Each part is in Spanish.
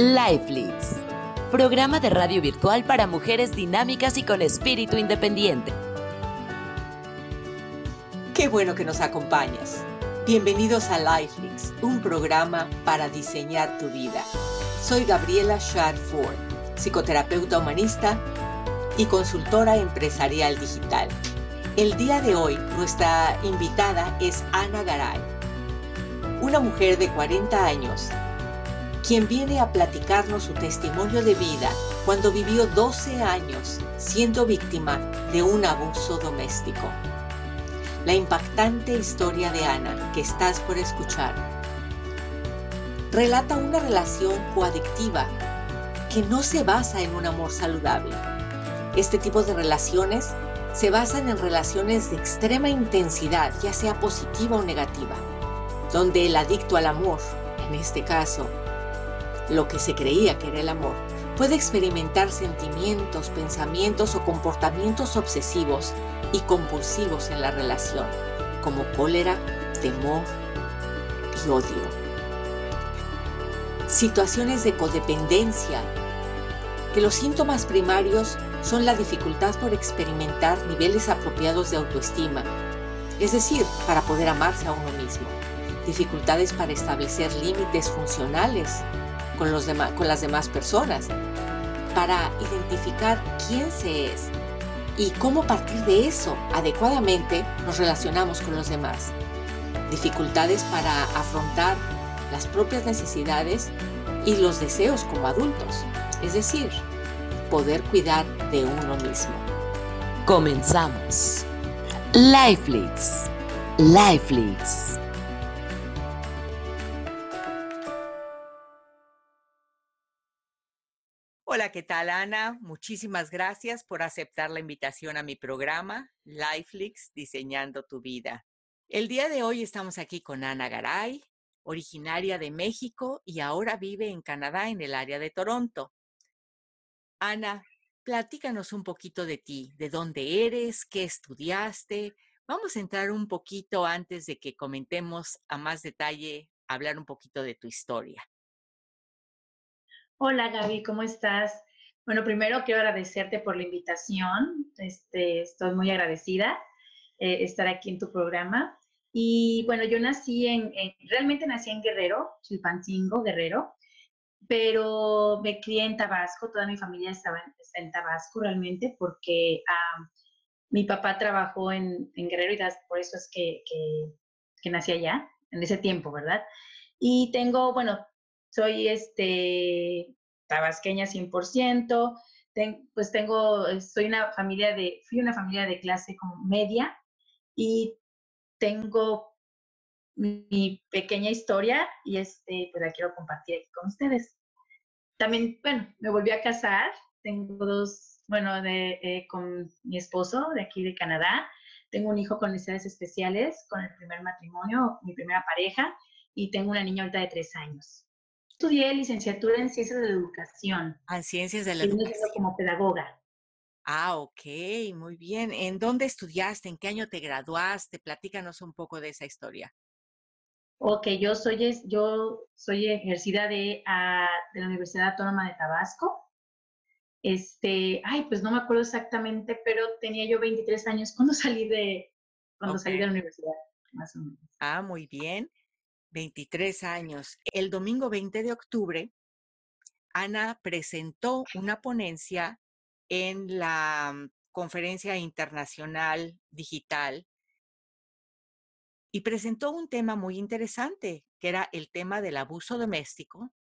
Life Leads, programa de radio virtual para mujeres dinámicas y con espíritu independiente. Qué bueno que nos acompañas. Bienvenidos a Life Leads, un programa para diseñar tu vida. Soy Gabriela Shard Ford, psicoterapeuta humanista y consultora empresarial digital. El día de hoy, nuestra invitada es Ana Garay, una mujer de 40 años, quien viene a platicarnos su testimonio de vida cuando vivió 12 años siendo víctima de un abuso doméstico. La impactante historia de Ana que estás por escuchar relata una relación coadictiva que no se basa en un amor saludable. Este tipo de relaciones se basan en relaciones de extrema intensidad, ya sea positiva o negativa, donde el adicto al amor, en este caso, lo que se creía que era el amor, puede experimentar sentimientos, pensamientos o comportamientos obsesivos y compulsivos en la relación, como cólera, temor y odio. Situaciones de codependencia, que los síntomas primarios son la dificultad por experimentar niveles apropiados de autoestima, es decir, para poder amarse a uno mismo, dificultades para establecer límites funcionales con, las demás personas, para identificar quién se es y cómo a partir de eso adecuadamente nos relacionamos con los demás, dificultades para afrontar las propias necesidades y los deseos como adultos, es decir, poder cuidar de uno mismo. Comenzamos. Life Leads. Hola, ¿qué tal Ana? Muchísimas gracias por aceptar la invitación a mi programa LifeLeaks Diseñando tu Vida. El día de hoy estamos aquí con Ana Garay, originaria de México y ahora vive en Canadá en el área de Toronto. Ana, platícanos un poquito de ti, de dónde eres, qué estudiaste. Vamos a entrar un poquito antes de que comentemos a más detalle, hablar un poquito de tu historia. Hola Gaby, ¿cómo estás? Bueno, primero quiero agradecerte por la invitación. Este, estoy muy agradecida eh, estar aquí en tu programa. Y bueno, yo nací en, en, realmente nací en Guerrero, Chilpancingo, Guerrero pero me crié en Tabasco, toda mi familia estaba en, Tabasco realmente, porque mi papá trabajó en, Guerrero y por eso es que, que, nací allá, en ese tiempo, ¿verdad? Y tengo, bueno, soy este, tabasqueña 100%, pues tengo, soy una familia de, fui una familia de clase media y tengo mi pequeña historia y este, pues la quiero compartir con ustedes. También, bueno, me volví a casar, tengo dos, bueno, de, eh, con mi esposo de aquí de Canadá, tengo un hijo con necesidades especiales, con el primer matrimonio, mi primera pareja, y tengo una niña ahorita de tres años. Estudié licenciatura en Ciencias de la Educación. Ah, en Ciencias de la Educación. Como pedagoga. Ah, ok, muy bien. ¿En dónde estudiaste? ¿En qué año te graduaste? Platícanos un poco de esa historia. Ok, yo soy, yo soy ejercida de, ah, de la Universidad Autónoma de Tabasco. Este, ay, pues no me acuerdo exactamente, pero tenía yo 23 años cuando salí de, cuando salí de la universidad, más o menos. Ah, muy bien. 23 años. El domingo 20 de octubre, Ana presentó una ponencia en la mm, Conferencia Internacional Digital y presentó un tema muy interesante, que era el tema del abuso doméstico,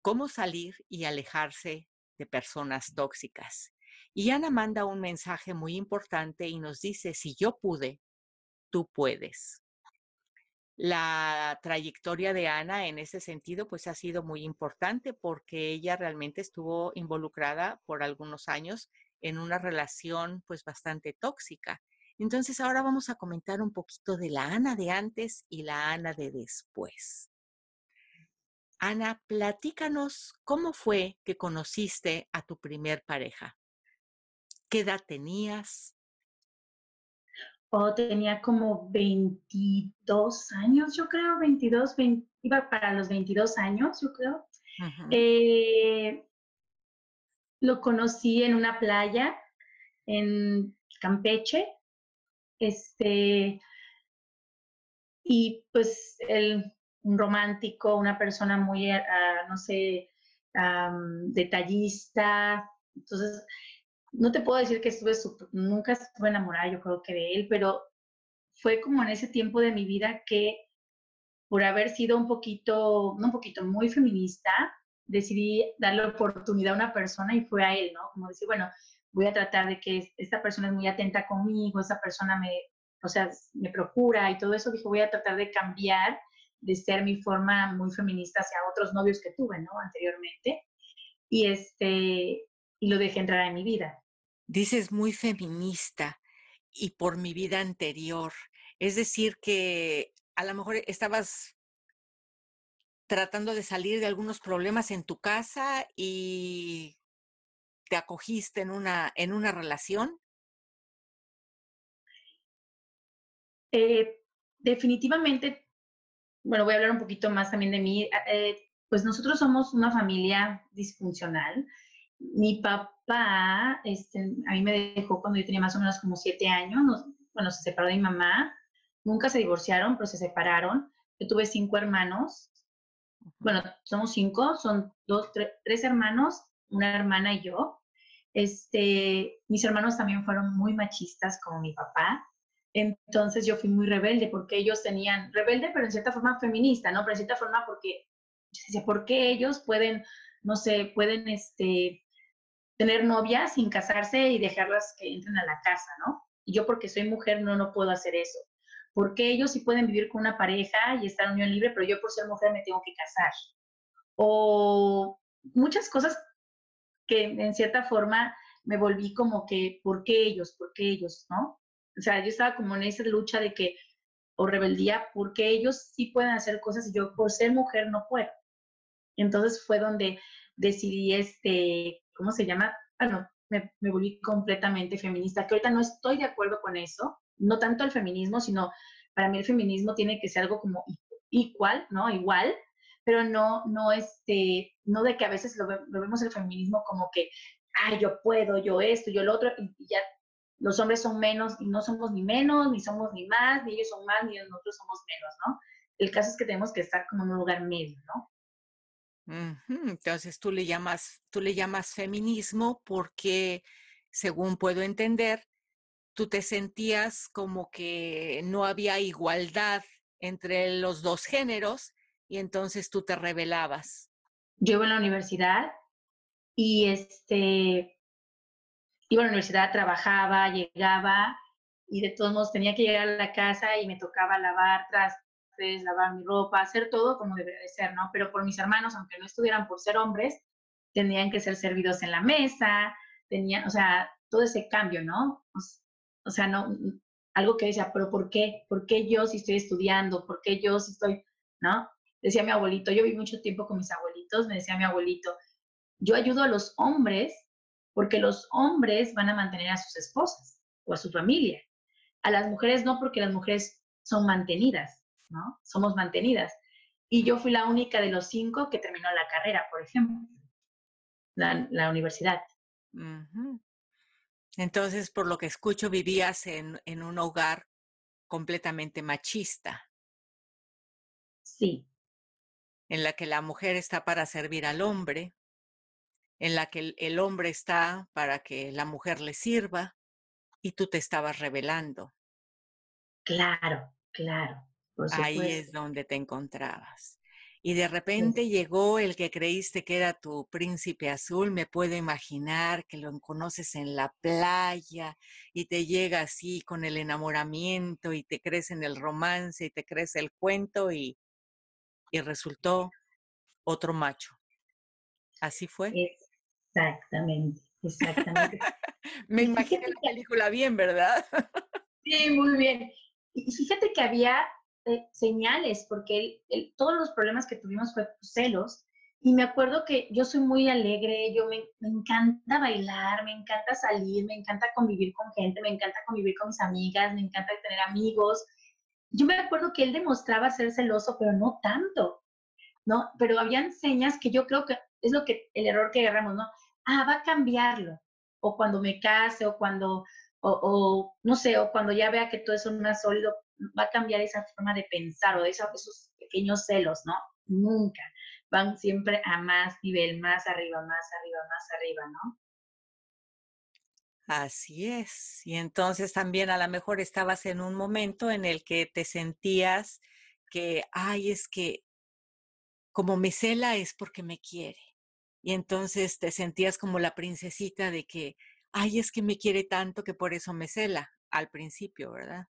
cómo salir y alejarse de personas tóxicas. Y Ana manda un mensaje muy importante y nos dice, si yo pude, tú puedes. La trayectoria de Ana en ese sentido pues ha sido muy importante porque ella realmente estuvo involucrada por algunos años en una relación pues bastante tóxica entonces ahora vamos a comentar un poquito de la Ana de antes y la Ana de después. Ana, platícanos cómo fue que conociste a tu primer pareja. ¿Qué edad tenías? Oh, tenía como 22 años, yo creo, 22, iba para los 22 años, yo creo. Eh, lo conocí en una playa en Campeche. Este, y pues él, un romántico, una persona muy, ah, no sé, detallista. Entonces, no te puedo decir que estuve, nunca estuve enamorada, yo creo que de él, pero fue como en ese tiempo de mi vida que por haber sido un poquito, no un poquito, muy feminista, decidí darle oportunidad a una persona y fue a él, ¿no? Como decir, bueno, voy a tratar de que esta persona es muy atenta conmigo, esta persona me, o sea, me procura y todo eso, dijo, voy a tratar de cambiar de ser mi forma muy feminista hacia otros novios que tuve, ¿no? Anteriormente. Y este, y lo dejé entrar en mi vida. Dices muy feminista y por mi vida anterior. Es decir, que a lo mejor estabas tratando de salir de algunos problemas en tu casa y te acogiste en una, en una relación. Eh, definitivamente, bueno, voy a hablar un poquito más también de mí. Eh, pues nosotros somos una familia disfuncional. Mi papá, este, a mí me dejó cuando yo tenía más o menos como siete años. bueno, se separó de mi mamá. Nunca se divorciaron, pero se separaron. Yo tuve cinco hermanos. Bueno, somos cinco, son dos, tres hermanos, una hermana y yo. Este, mis hermanos también fueron muy machistas como mi papá. Entonces yo fui muy rebelde porque ellos tenían, rebelde pero en cierta forma feminista, ¿no? Pero en cierta forma porque, yo ¿por qué ellos pueden, no sé, pueden este, tener novias sin casarse y dejarlas que entren a la casa, ¿no? Y yo porque soy mujer no, no puedo hacer eso. Porque ellos sí pueden vivir con una pareja y estar en unión libre, pero yo por ser mujer me tengo que casar. O muchas cosas que en cierta forma me volví como que, ¿por qué ellos? ¿Por qué ellos? ¿No? O sea, yo estaba como en esa lucha de que, o rebeldía, porque ellos sí pueden hacer cosas y yo por ser mujer no puedo. Entonces fue donde decidí, este, ¿cómo se llama? Bueno, me, me volví completamente feminista, que ahorita no estoy de acuerdo con eso, no tanto el feminismo, sino para mí el feminismo tiene que ser algo como igual, ¿no? Igual, pero no, no, este, no de que a veces lo, vemos el feminismo como que, ay, yo puedo, yo esto, yo lo otro, y, ya los hombres son menos, y no somos ni menos, ni somos ni más, ni ellos son más, ni nosotros somos menos, ¿no? El caso es que tenemos que estar como en un lugar medio, ¿no? Entonces tú le llamas, tú le llamas feminismo porque, según puedo entender, tú te sentías como que no había igualdad entre los dos géneros y entonces tú te rebelabas. Yo iba a la universidad y este, iba a la universidad, trabajaba, llegaba y de todos modos tenía que llegar a la casa y me tocaba lavar trastes, lavar mi ropa, hacer todo como debería de ser, ¿no? Pero por mis hermanos, aunque no estuvieran por ser hombres, tenían que ser servidos en la mesa, tenían, o sea, todo ese cambio, ¿no? O, sea, no, algo que decía, pero ¿por qué? ¿Por qué yo si estoy estudiando? ¿Por qué yo si estoy, no? decía mi abuelito, yo viví mucho tiempo con mis abuelitos, me decía mi abuelito, yo ayudo a los hombres porque los hombres van a mantener a sus esposas o a su familia. A las mujeres no, porque las mujeres son mantenidas, ¿no? Somos mantenidas. Y yo fui la única de los cinco que terminó la carrera, por ejemplo, la, universidad. Entonces, por lo que escucho, vivías en, en un hogar completamente machista. Sí, en la que la mujer está para servir al hombre, en la que el, hombre está para que la mujer le sirva y tú te estabas revelando. Claro, claro. Ahí es donde te encontrabas. Y de repente llegó el que creíste que era tu príncipe azul. Me puedo imaginar que lo conoces en la playa y te llega así con el enamoramiento y te crees en el romance y te crees el cuento y y resultó otro macho. ¿Así fue? Exactamente, exactamente. Me imagino la película bien, ¿verdad? sí, muy bien. Y fíjate que había señales, porque todos los problemas que tuvimos fue celos. Y me acuerdo que yo soy muy alegre, yo me, me, encanta bailar, me encanta salir, me encanta convivir con gente, me encanta convivir con mis amigas, me encanta tener amigos yo me acuerdo que él demostraba ser celoso, pero no tanto. ¿no? Pero habían señas que yo creo que es lo que, el error que agarramos, ¿no? Ah, va a cambiarlo. O cuando me case, o cuando, o, no sé, o cuando ya vea que todo es más sólido, va a cambiar esa forma de pensar o de esos pequeños celos, ¿no? Nunca. Van siempre a más nivel, más arriba, más arriba, más arriba, ¿no? Así es. Y entonces también a lo mejor estabas en un momento en el que te sentías que, ay, es que como me cela es porque me quiere. Y entonces te sentías como la princesita de que, ay, es que me quiere tanto que por eso me cela al principio, ¿verdad?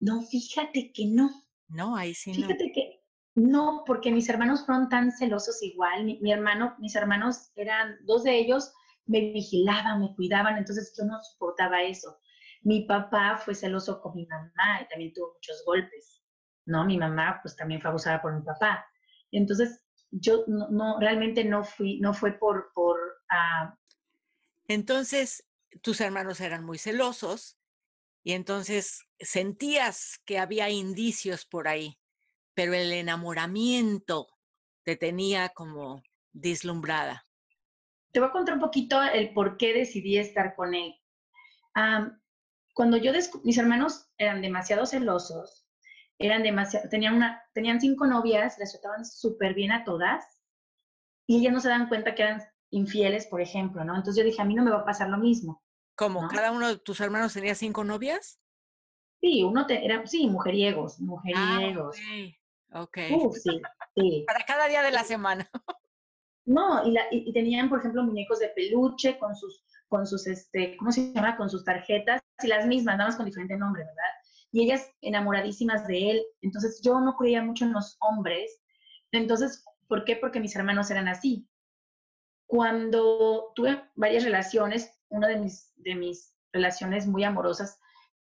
No, fíjate que no. No, ahí sí no. Fíjate que no, porque mis hermanos fueron tan celosos igual. Mi, hermano, mis hermanos eran, dos de ellos me vigilaban, me cuidaban, entonces yo no soportaba eso. Mi papá fue celoso con mi mamá y también tuvo muchos golpes, ¿no? Mi mamá pues también fue abusada por mi papá. Entonces, yo no, realmente no fui, no fue por, por... Uh... Entonces, tus hermanos eran muy celosos y entonces sentías que había indicios por ahí, pero el enamoramiento te tenía como deslumbrada. Te voy a contar un poquito el por qué decidí estar con él. cuando yo mis hermanos eran demasiado celosos, eran demasiado, tenían, una, tenían cinco novias, les trataban súper bien a todas y ellas no se dan cuenta que eran infieles, por ejemplo, ¿no? Entonces yo dije, a mí no me va a pasar lo mismo. ¿Cómo? ¿Cada uno de tus hermanos tenía cinco novias? Sí, uno te, era, sí, mujeriegos, ah, mujeriegos. Ah, ok. sí, sí. Para cada día de la semana. No, y, la, y, tenían, por ejemplo, muñecos de peluche con sus, con sus, este, ¿cómo se llama? Con sus tarjetas, y las mismas, nada más con diferente nombre, ¿verdad? y ellas enamoradísimas de él. Entonces yo no creía mucho en los hombres. Entonces, ¿por qué? Porque mis hermanos eran así. Cuando tuve varias relaciones, una de mis, de mis relaciones muy amorosas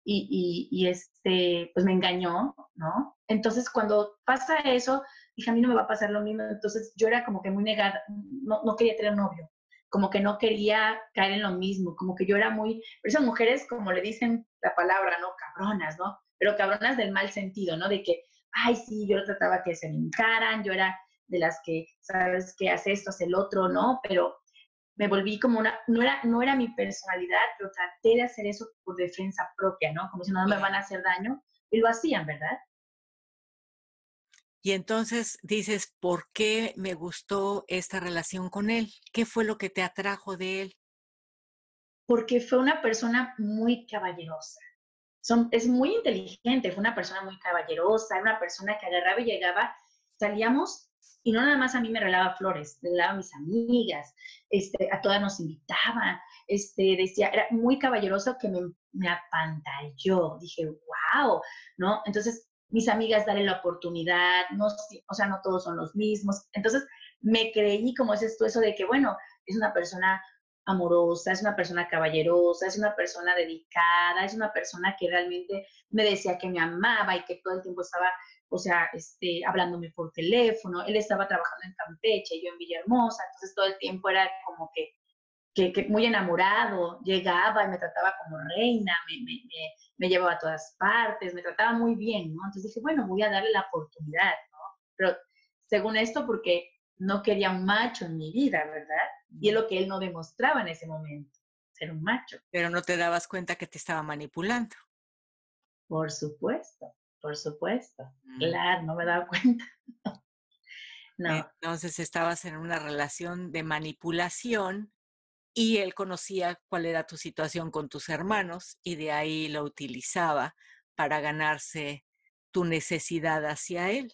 y, y, este, pues me engañó, ¿no? Entonces, cuando pasa eso, dije, a mí no me va a pasar lo mismo. Entonces, yo era como que muy negada, no, no quería tener novio como que no quería caer en lo mismo, como que yo era muy, pero esas mujeres, como le dicen la palabra, ¿no? Cabronas, ¿no? Pero cabronas del mal sentido, ¿no? De que, ay, sí, yo trataba que se me encaran, yo era de las que, ¿sabes qué? Hace esto, hace el otro, ¿no? Pero me volví como una, no era, no era mi personalidad, pero traté de hacer eso por defensa propia, ¿no? Como si no me van a hacer daño, y lo hacían, ¿verdad? Y entonces dices, ¿por qué me gustó esta relación con él? ¿Qué fue lo que te atrajo de él? Porque fue una persona muy caballerosa. Son, es muy inteligente, fue una persona muy caballerosa, una persona que agarraba y llegaba, salíamos y no nada más a mí me regalaba flores, regalaba a mis amigas, este, a todas nos invitaba, este, decía, era muy caballeroso que me, me apantalló, dije, wow, ¿no? Entonces mis amigas darle la oportunidad, no, o sea, no todos son los mismos. Entonces, me creí, como es esto, eso de que, bueno, es una persona amorosa, es una persona caballerosa, es una persona dedicada, es una persona que realmente me decía que me amaba y que todo el tiempo estaba, o sea, este, hablándome por teléfono. Él estaba trabajando en Campeche y yo en Villahermosa, entonces todo el tiempo era como que, que, muy enamorado, llegaba y me trataba como reina, me, me, me llevaba a todas partes, me trataba muy bien, ¿no? Entonces dije, bueno, voy a darle la oportunidad, ¿no? Pero según esto, porque no quería un macho en mi vida, ¿verdad? Y es lo que él no demostraba en ese momento, ser un macho. Pero no te dabas cuenta que te estaba manipulando. Por supuesto, por supuesto. Mm. Claro, no me daba cuenta. no. Entonces estabas en una relación de manipulación y él conocía cuál era tu situación con tus hermanos y de ahí lo utilizaba para ganarse tu necesidad hacia él.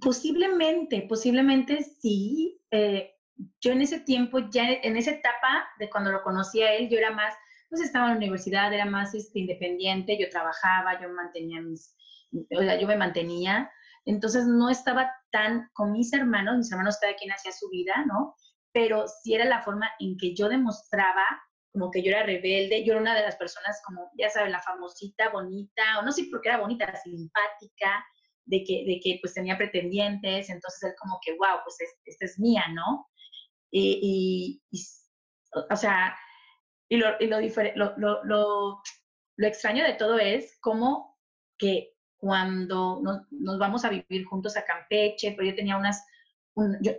Posiblemente, posiblemente sí. Eh, yo en ese tiempo, ya en esa etapa de cuando lo conocí a él, yo era más, pues estaba en la universidad, era más este, independiente, yo trabajaba, yo mantenía mis, o sea, yo me mantenía, entonces no estaba tan con mis hermanos, mis hermanos cada quien hacía su vida, ¿no? pero sí era la forma en que yo demostraba como que yo era rebelde, yo era una de las personas como, ya saben, la famosita, bonita, o no sé por qué era bonita, simpática, de que, de que pues tenía pretendientes, entonces él como que, wow, pues esta es mía, ¿no? Y, o sea, y, lo, y lo, lo, lo, lo, extraño de todo es como que cuando nos, vamos a vivir juntos a Campeche, pero yo tenía unas,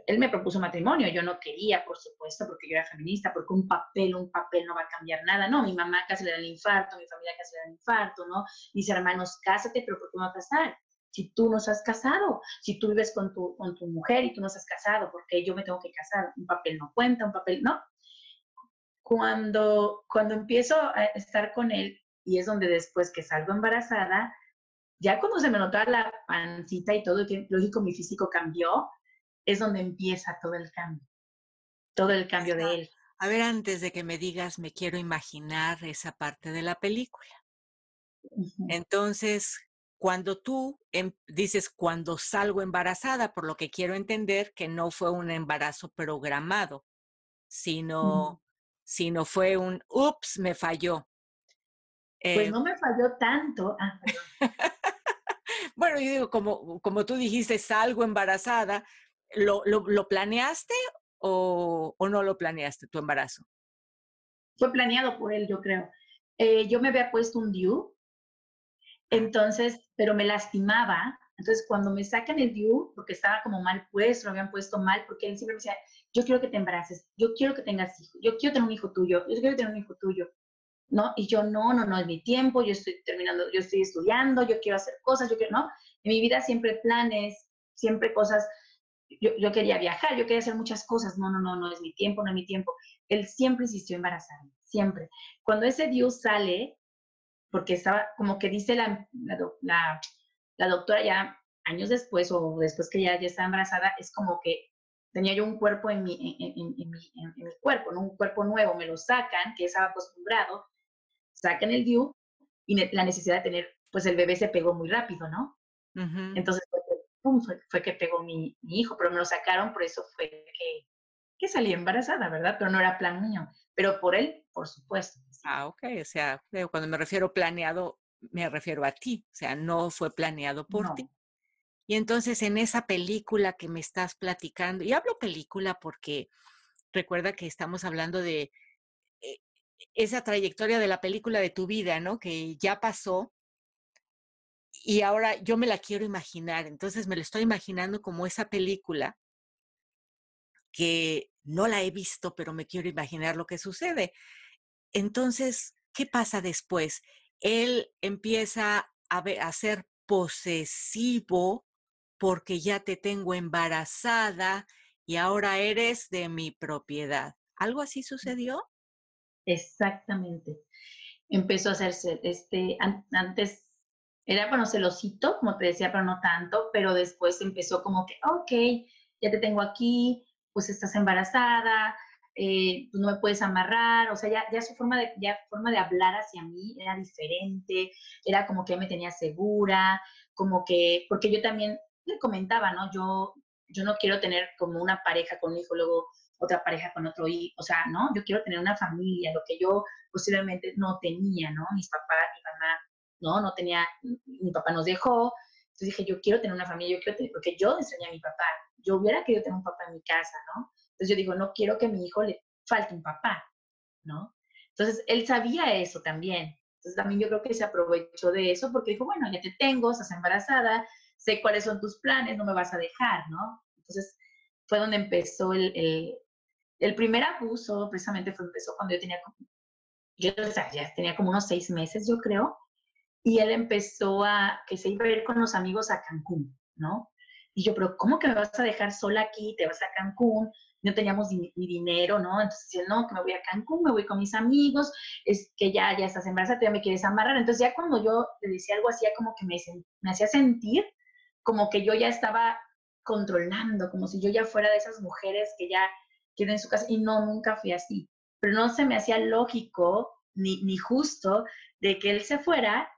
él me propuso matrimonio, yo no quería, por supuesto, porque yo era feminista, porque un papel, un papel no va a cambiar nada, no, mi mamá casi le da el infarto, mi familia casi le da el infarto, ¿no? Mis hermanos, cásate, pero ¿por qué me va a casar? Si tú no has casado, si tú vives con tu, con tu mujer y tú no has casado, porque yo me tengo que casar, un papel no cuenta, un papel, ¿no? Cuando, cuando empiezo a estar con él, y es donde después que salgo embarazada, ya cuando se me notaba la pancita y todo, que lógico mi físico cambió, es donde empieza todo el cambio, todo el cambio de él. A ver, antes de que me digas, me quiero imaginar esa parte de la película. Entonces, cuando tú em, dices cuando salgo embarazada, por lo que quiero entender que no fue un embarazo programado, sino, sino fue un, ups, me falló. pues eh no me falló tanto. Ah, bueno, yo digo, como, como tú dijiste, salgo embarazada, ¿lo, lo, planeaste o, o, no lo planeaste tu embarazo? Fue planeado por él, yo creo. Eh, yo me había puesto un DIU, entonces, pero me lastimaba. Entonces, cuando me sacan el DIU, porque estaba como mal puesto, lo habían puesto mal, porque él siempre me decía, yo quiero que te embaraces, yo quiero que tengas hijos, yo quiero tener un hijo tuyo, yo quiero tener un hijo tuyo. ¿no? Y yo, no, no, no es mi tiempo, yo estoy terminando, yo estoy estudiando, yo quiero hacer cosas, yo quiero, ¿no? En mi vida siempre planes, siempre cosas, yo, yo quería viajar, yo quería hacer muchas cosas, no, no, no, no es mi tiempo, no es mi tiempo. Él siempre insistió en embarazarme, siempre. Cuando ese Dios sale, porque estaba, como que dice la, la, la, doctora ya años después o después que ya, ya estaba embarazada, es como que tenía yo un cuerpo en mi, en, mi, en, mi, cuerpo, ¿no? un cuerpo nuevo, me lo sacan, que estaba acostumbrado, sacan el DIU y la necesidad de tener, pues el bebé se pegó muy rápido, ¿no? Entonces, pum, fue, que pegó mi, hijo, pero me lo sacaron, por eso fue que, que salí embarazada, ¿verdad? Pero no era plan mío, pero por él, por supuesto. Ah, ok, o sea, cuando me refiero planeado, me refiero a ti, o sea, no fue planeado por ti. Y entonces en esa película que me estás platicando, y hablo película porque recuerda que estamos hablando de esa trayectoria de la película de tu vida, ¿no? Que ya pasó y ahora yo me la quiero imaginar. Entonces me lo estoy imaginando como esa película que no la he visto, pero me quiero imaginar lo que sucede. Entonces, ¿qué pasa después? Él empieza a, a ser posesivo porque ya te tengo embarazada y ahora eres de mi propiedad. ¿Algo así sucedió? Exactamente. Empezó a hacerse, este, antes era, bueno, celosito, como te decía, pero no tanto, pero después empezó como que, ok, ya te tengo aquí, pues estás embarazada, eh, pues no me puedes amarrar, o sea, ya, ya su forma de, ya forma de hablar hacia mí era diferente, era como que me tenía segura, como que, porque yo también le comentaba, ¿no? Yo, yo no quiero tener como una pareja con un hijo, luego otra pareja con otro hijo, o sea, ¿no? Yo quiero tener una familia, lo que yo posiblemente no tenía, ¿no? Mis papás, mi mamá, ¿no? No tenía, mi papá nos dejó, entonces dije, yo quiero tener una familia, yo quiero tener, porque yo enseñé a mi papá, yo hubiera querido tener un papá en mi casa, ¿no? Entonces yo digo, no quiero que a mi hijo le falte un papá, ¿no? Entonces él sabía eso también. Entonces también yo creo que se aprovechó de eso porque dijo, bueno, ya te tengo, estás embarazada, sé cuáles son tus planes, no me vas a dejar, ¿no? Entonces fue donde empezó el, el primer abuso precisamente fue, empezó cuando yo tenía, yo ya tenía como unos seis meses, yo creo, y él empezó a, que se iba a ir con los amigos a Cancún, ¿no? Y yo, pero ¿cómo que me vas a dejar sola aquí? Te vas a Cancún, no teníamos ni, dinero, ¿no? Entonces, no, que me voy a Cancún, me voy con mis amigos, es que ya, ya estás embarazada, ya me quieres amarrar. Entonces, ya cuando yo le decía algo así, como que me, me hacía sentir como que yo ya estaba controlando, como si yo ya fuera de esas mujeres que ya quedé en su casa y no, nunca fui así. Pero no se me hacía lógico ni, ni justo de que él se fuera,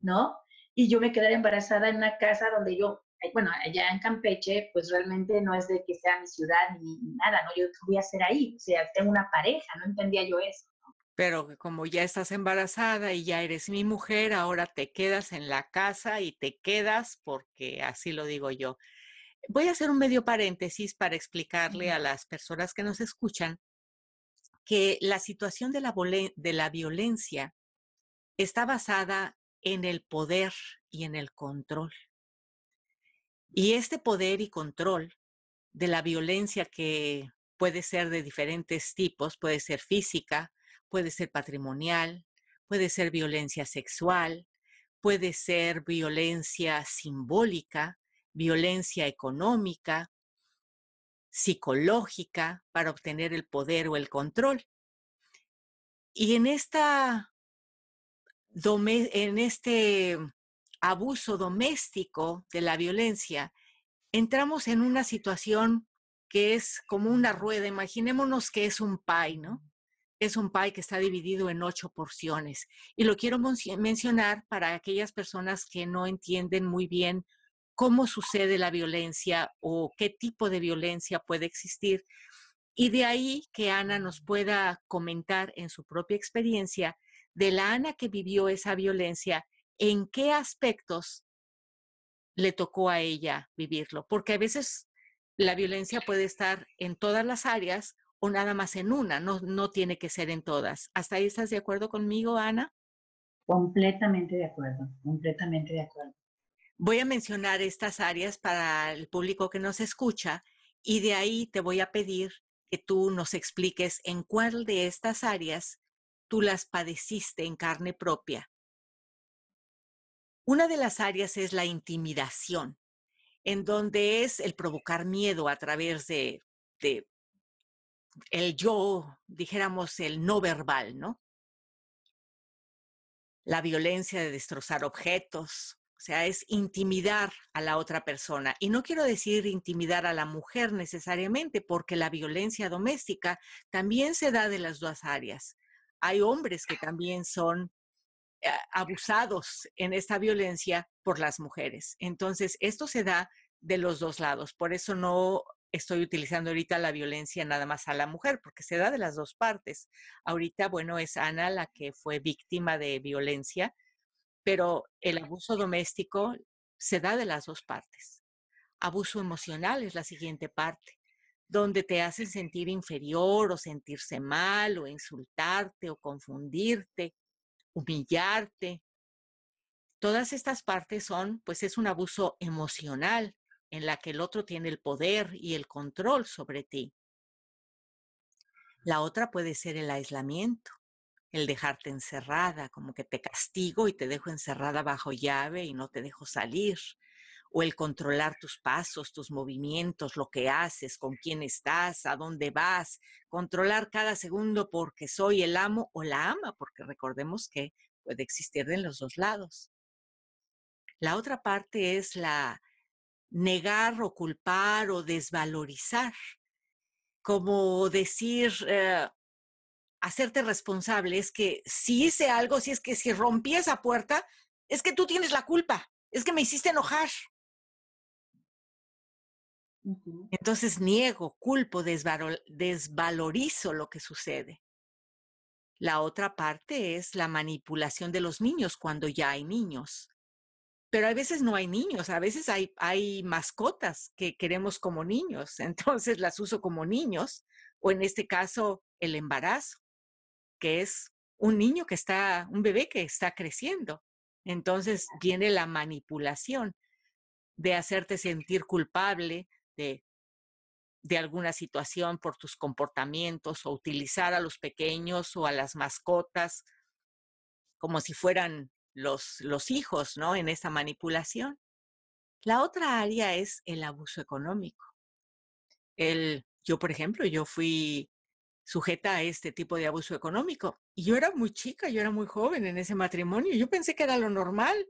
¿no? Y yo me quedara embarazada en una casa donde yo, bueno, allá en Campeche, pues realmente no es de que sea mi ciudad ni, nada, ¿no? Yo voy a hacer ahí, o sea, tengo una pareja, no entendía yo eso. Pero como ya estás embarazada y ya eres mi mujer, ahora te quedas en la casa y te quedas porque así lo digo yo. Voy a hacer un medio paréntesis para explicarle a las personas que nos escuchan que la situación de la, de la violencia está basada en el poder, y en el control. Y este poder y control de la violencia que puede ser de diferentes tipos, puede ser física, puede ser patrimonial, puede ser violencia sexual, puede ser violencia simbólica, violencia económica, psicológica para obtener el poder o el control. Y en, esta, en este abuso doméstico de la violencia, entramos en una situación que es como una rueda. Imaginémonos que es un pie, ¿no? Es un pie que está dividido en ocho porciones. Y lo quiero mencionar para aquellas personas que no entienden muy bien cómo sucede la violencia o qué tipo de violencia puede existir. Y de ahí que Ana nos pueda comentar en su propia experiencia de la Ana que vivió esa violencia, en qué aspectos le tocó a ella vivirlo, porque a veces la violencia puede estar en todas las áreas o nada más en una, no, no tiene que ser en todas. ¿Hasta ahí estás de acuerdo conmigo, Ana? Completamente de acuerdo, completamente de acuerdo. Voy a mencionar estas áreas para el público que nos escucha y de ahí te voy a pedir que tú nos expliques en cuál de estas áreas tú las padeciste en carne propia. Una de las áreas es la intimidación, en donde es el provocar miedo a través de, de el yo, dijéramos, el no verbal, ¿no? La violencia de destrozar objetos, o sea, es intimidar a la otra persona. Y no quiero decir intimidar a la mujer necesariamente, porque la violencia doméstica también se da de las dos áreas. Hay hombres que también son eh, abusados en esta violencia por las mujeres. Entonces, esto se da de los dos lados. Por eso no estoy utilizando ahorita la violencia nada más a la mujer, porque se da de las dos partes. Ahorita, bueno, es Ana la que fue víctima de violencia pero el abuso doméstico se da de las dos partes. Abuso emocional es la siguiente parte, donde te hacen sentir inferior o sentirse mal o insultarte o confundirte, humillarte. Todas estas partes son, pues es un abuso emocional en la que el otro tiene el poder y el control sobre ti. La otra puede ser el aislamiento, el dejarte encerrada, como que te castigo y te dejo encerrada bajo llave y no te dejo salir, o el controlar tus pasos, tus movimientos, lo que haces, con quién estás, a dónde vas, controlar cada segundo porque soy el amo o la ama, porque recordemos que puede existir de los dos lados. La otra parte es la negar o culpar o desvalorizar, como decir, eh, hacerte responsable es que si hice algo, si es que si rompí esa puerta, es que tú tienes la culpa, es que me hiciste enojar. Entonces niego, culpo, desvalorizo lo que sucede. La otra parte es la manipulación de los niños cuando ya hay niños. Pero a veces no hay niños, a veces hay, hay mascotas que queremos como niños, entonces las uso como niños, o en este caso el embarazo que es un niño que está, un bebé que está creciendo. Entonces viene la manipulación de hacerte sentir culpable de, de alguna situación por tus comportamientos o utilizar a los pequeños o a las mascotas como si fueran los, hijos, ¿no? En esa manipulación. La otra área es el abuso económico. El, yo, por ejemplo, yo fui sujeta a este tipo de abuso económico. Y yo era muy chica, yo era muy joven en ese matrimonio. Yo pensé que era lo normal.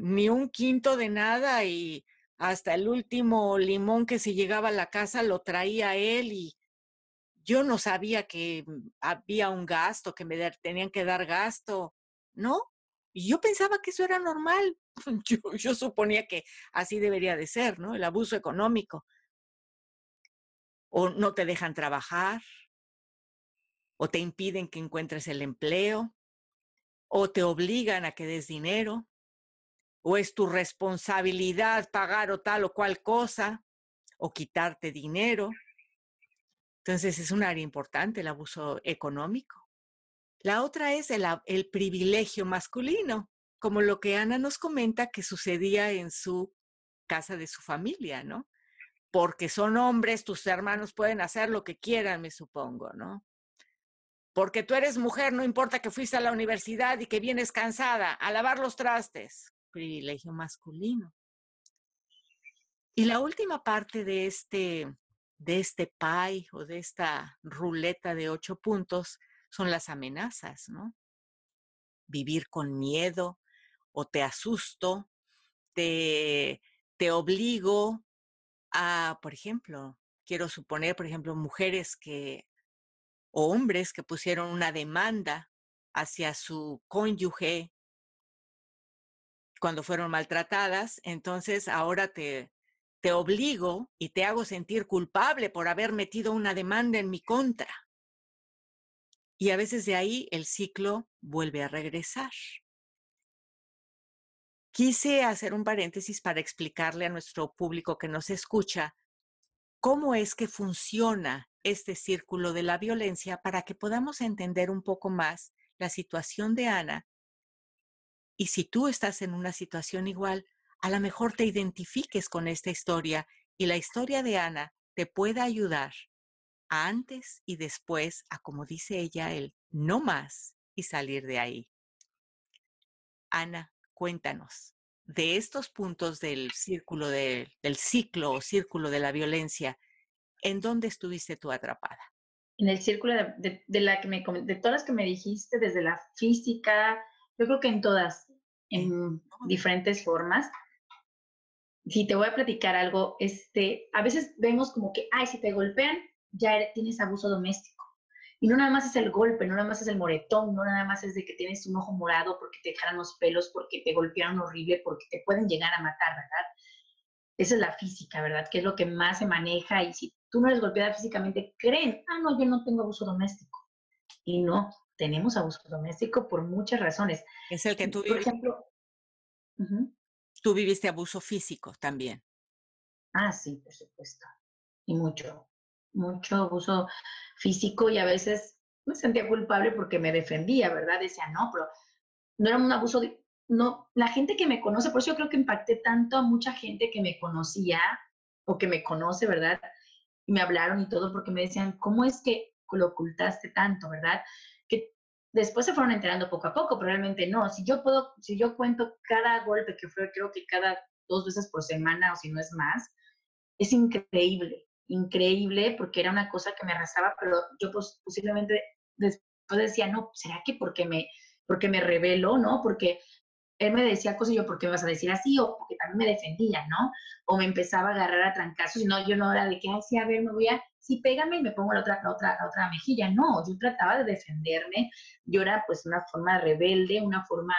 ni un quinto de nada y hasta el último limón que se llegaba a la casa lo traía él y yo no sabía que mm, había un gasto, que me tenían que dar gasto, ¿no? Y yo pensaba que eso era normal. Yo, yo suponía que así debería de ser, ¿no? El abuso económico o no te dejan trabajar, o te impiden que encuentres el empleo, o te obligan a que des dinero, o es tu responsabilidad pagar o tal o cual cosa, o quitarte dinero. Entonces es un área importante el abuso económico. La otra es el, el privilegio masculino. como lo que Ana nos comenta que sucedía en su casa de su familia, ¿no? Porque son hombres, tus hermanos pueden hacer lo que quieran, me supongo, ¿no? Porque tú eres mujer, no importa que fuiste a la universidad y que vienes cansada a lavar los trastes. Privilegio masculino. Y la última parte de este, de este pie o de esta ruleta de ocho puntos son las amenazas, ¿no? Vivir con miedo o te asusto, te, te obligo a, por ejemplo, quiero suponer, por ejemplo, mujeres que o hombres que pusieron una demanda hacia su cónyuge cuando fueron maltratadas, entonces ahora te, te obligo y te hago sentir culpable por haber metido una demanda en mi contra. Y a veces de ahí el ciclo vuelve a regresar. Quise hacer un paréntesis para explicarle a nuestro público que nos escucha cómo es que funciona este círculo de la violencia para que podamos entender un poco más la situación de Ana. Y si tú estás en una situación igual, a lo mejor te identifiques con esta historia y la historia de Ana te pueda ayudar a antes y después a, como dice ella, el no más y salir de ahí. Ana, cuéntanos de estos puntos del círculo del ciclo o círculo de la violencia, ¿en dónde estuviste tú atrapada? En el círculo de, la que me, de todas las que me dijiste, desde la física, yo creo que en todas, en diferentes formas. Si te voy a platicar algo, este, a veces vemos como que, ay, si te golpean, ya tienes abuso doméstico. Y no nada más es el golpe, no nada más es el moretón, no nada más es de que tienes un ojo morado porque te dejaron los pelos, porque te golpearon horrible, porque te pueden llegar a matar, ¿verdad? Esa es la física, ¿verdad? Que es lo que más se maneja y si tú no eres golpeada físicamente, creen, ah, no, yo no tengo abuso doméstico. Y no, tenemos abuso doméstico por muchas razones. Es el que tú Por ejemplo, tú viviste abuso físico también. Ah, sí, por supuesto. Y mucho, mucho abuso físico y a veces me sentía culpable porque me defendía, ¿verdad? Decía, no, pero no era un abuso, no, la gente que me conoce, por eso yo creo que impacté tanto a mucha gente que me conocía o que me conoce, ¿verdad? Y me hablaron y todo porque me decían, ¿cómo es que lo ocultaste tanto, ¿verdad? Después se fueron enterando poco a poco, pero realmente no. Si yo puedo, si yo cuento cada golpe que fue, creo que cada dos veces por semana o si no es más, es increíble increíble porque era una cosa que me arrasaba, pero yo pues, posiblemente después decía, no, ¿será que porque me, porque me revelo, no? Porque él me decía cosas y yo, ¿por qué me vas a decir así? O porque también me defendía, ¿no? O me empezaba a agarrar a trancazos y no, yo no era de que, ay, sí, a ver, me voy a, sí, pégame y me pongo la otra, la otra, la otra mejilla. No, yo trataba de defenderme, yo era pues una forma rebelde, una forma,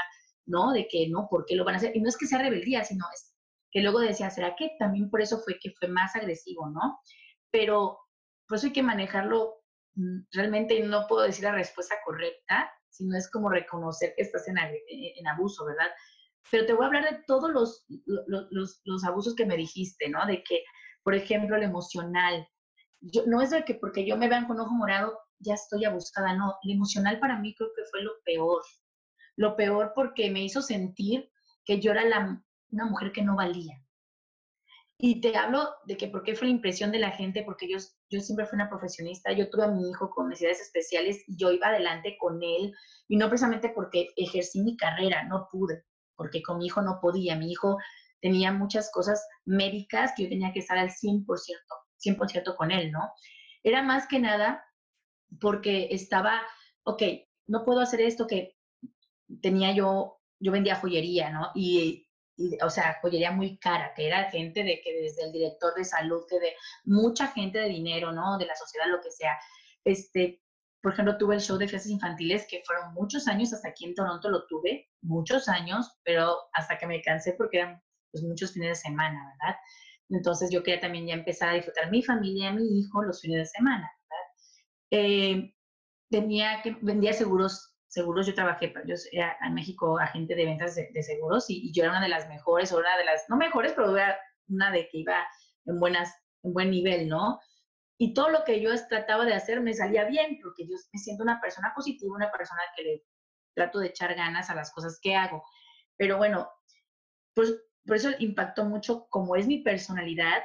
¿no? De que, no, ¿por qué lo van a hacer? Y no es que sea rebeldía, sino es que luego decía, ¿será que también por eso fue que fue más agresivo, ¿no? pero pues hay que manejarlo. Mm, realmente no puedo decir la respuesta correcta, sino es como reconocer que estás en, en abuso, ¿verdad? Pero te voy a hablar de todos los, los, los, abusos que me dijiste, ¿no? De que, por ejemplo, el emocional. Yo, no es de que porque yo me vean con ojo morado ya estoy abusada, no. El emocional para mí creo que fue lo peor. Lo peor porque me hizo sentir que yo era la, una mujer que no valía. Y te hablo de que por qué fue la impresión de la gente, porque yo, yo siempre fui una profesionista, yo tuve a mi hijo con necesidades especiales y yo iba adelante con él, y no precisamente porque ejercí mi carrera, no pude, porque con mi hijo no podía, mi hijo tenía muchas cosas médicas que yo tenía que estar al 100%, 100% con él, ¿no? Era más que nada porque estaba, ok, no puedo hacer esto que tenía yo, yo vendía joyería, ¿no? Y o sea, joyería muy cara, que era gente de que desde el director de salud, que de mucha gente de dinero, ¿no? De la sociedad, lo que sea. Este, por ejemplo, tuve el show de fiestas infantiles, que fueron muchos años, hasta aquí en Toronto lo tuve, muchos años, pero hasta que me cansé porque eran pues, muchos fines de semana, ¿verdad? Entonces yo quería también ya empezar a disfrutar mi familia, mi hijo, los fines de semana. Eh, tenía que, vendía seguros seguros, yo trabajé, yo era en México agente de ventas de, seguros y, yo era una de las mejores, o una de las, no mejores, pero era una de que iba en, buenas, en buen nivel, ¿no? Y todo lo que yo trataba de hacer me salía bien, porque yo me siento una persona positiva, una persona que le trato de echar ganas a las cosas que hago. Pero bueno, pues por eso impactó mucho como es mi personalidad.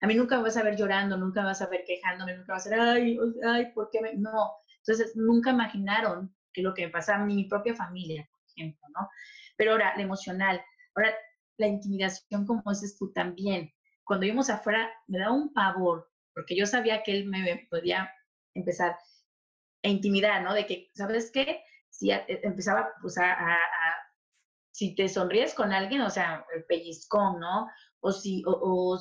A mí nunca me vas a ver llorando, nunca me vas a ver quejándome, nunca vas a ver, ay, ay, ¿por qué me...? No. Entonces, nunca imaginaron que lo que me pasaba, ni mi propia familia, por ejemplo, ¿no? Pero ahora, la emocional, ahora, la intimidación, como dices tú también. Cuando íbamos afuera, me daba un pavor, porque yo sabía que él me podía empezar a intimidar, ¿no? De que, ¿sabes qué? Si e, empezaba pues, a, a, si te sonríes con alguien, o sea, el pellizcón, ¿no? O si, o,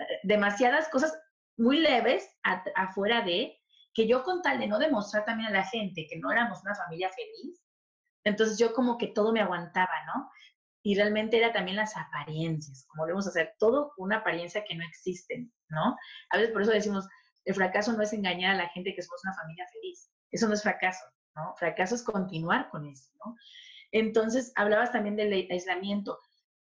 eh, demasiadas cosas muy leves afuera de, que yo con tal de no demostrar también a la gente que no éramos una familia feliz, entonces yo como que todo me aguantaba, ¿no? Y realmente era también las apariencias, como debemos hacer, todo una apariencia que no existe, ¿no? A veces por eso decimos, el fracaso no es engañar a la gente que somos una familia feliz, eso no es fracaso, ¿no? Fracaso es continuar con eso, ¿no? Entonces, hablabas también del aislamiento.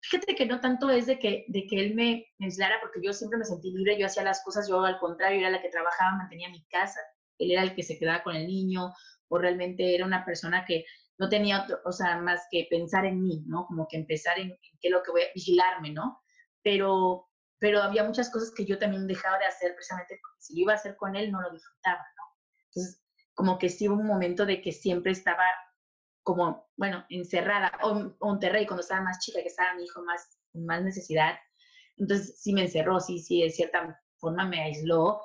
Fíjate que no tanto es de que, de que él me, aislara, porque yo siempre me sentí libre, yo hacía las cosas, yo al contrario, era la que trabajaba, mantenía mi casa, él era el que se quedaba con el niño, o realmente era una persona que no tenía, otro, o sea, más que pensar en mí, ¿no? Como que empezar en, qué es lo que voy a vigilarme, ¿no? Pero, pero había muchas cosas que yo también dejaba de hacer precisamente porque si yo iba a hacer con él no lo disfrutaba, ¿no? Entonces, como que sí hubo un momento de que siempre estaba como, bueno, encerrada, o Monterrey, cuando estaba más chica, que estaba mi hijo más, más necesidad. Entonces sí me encerró, sí, sí, de cierta forma me aisló,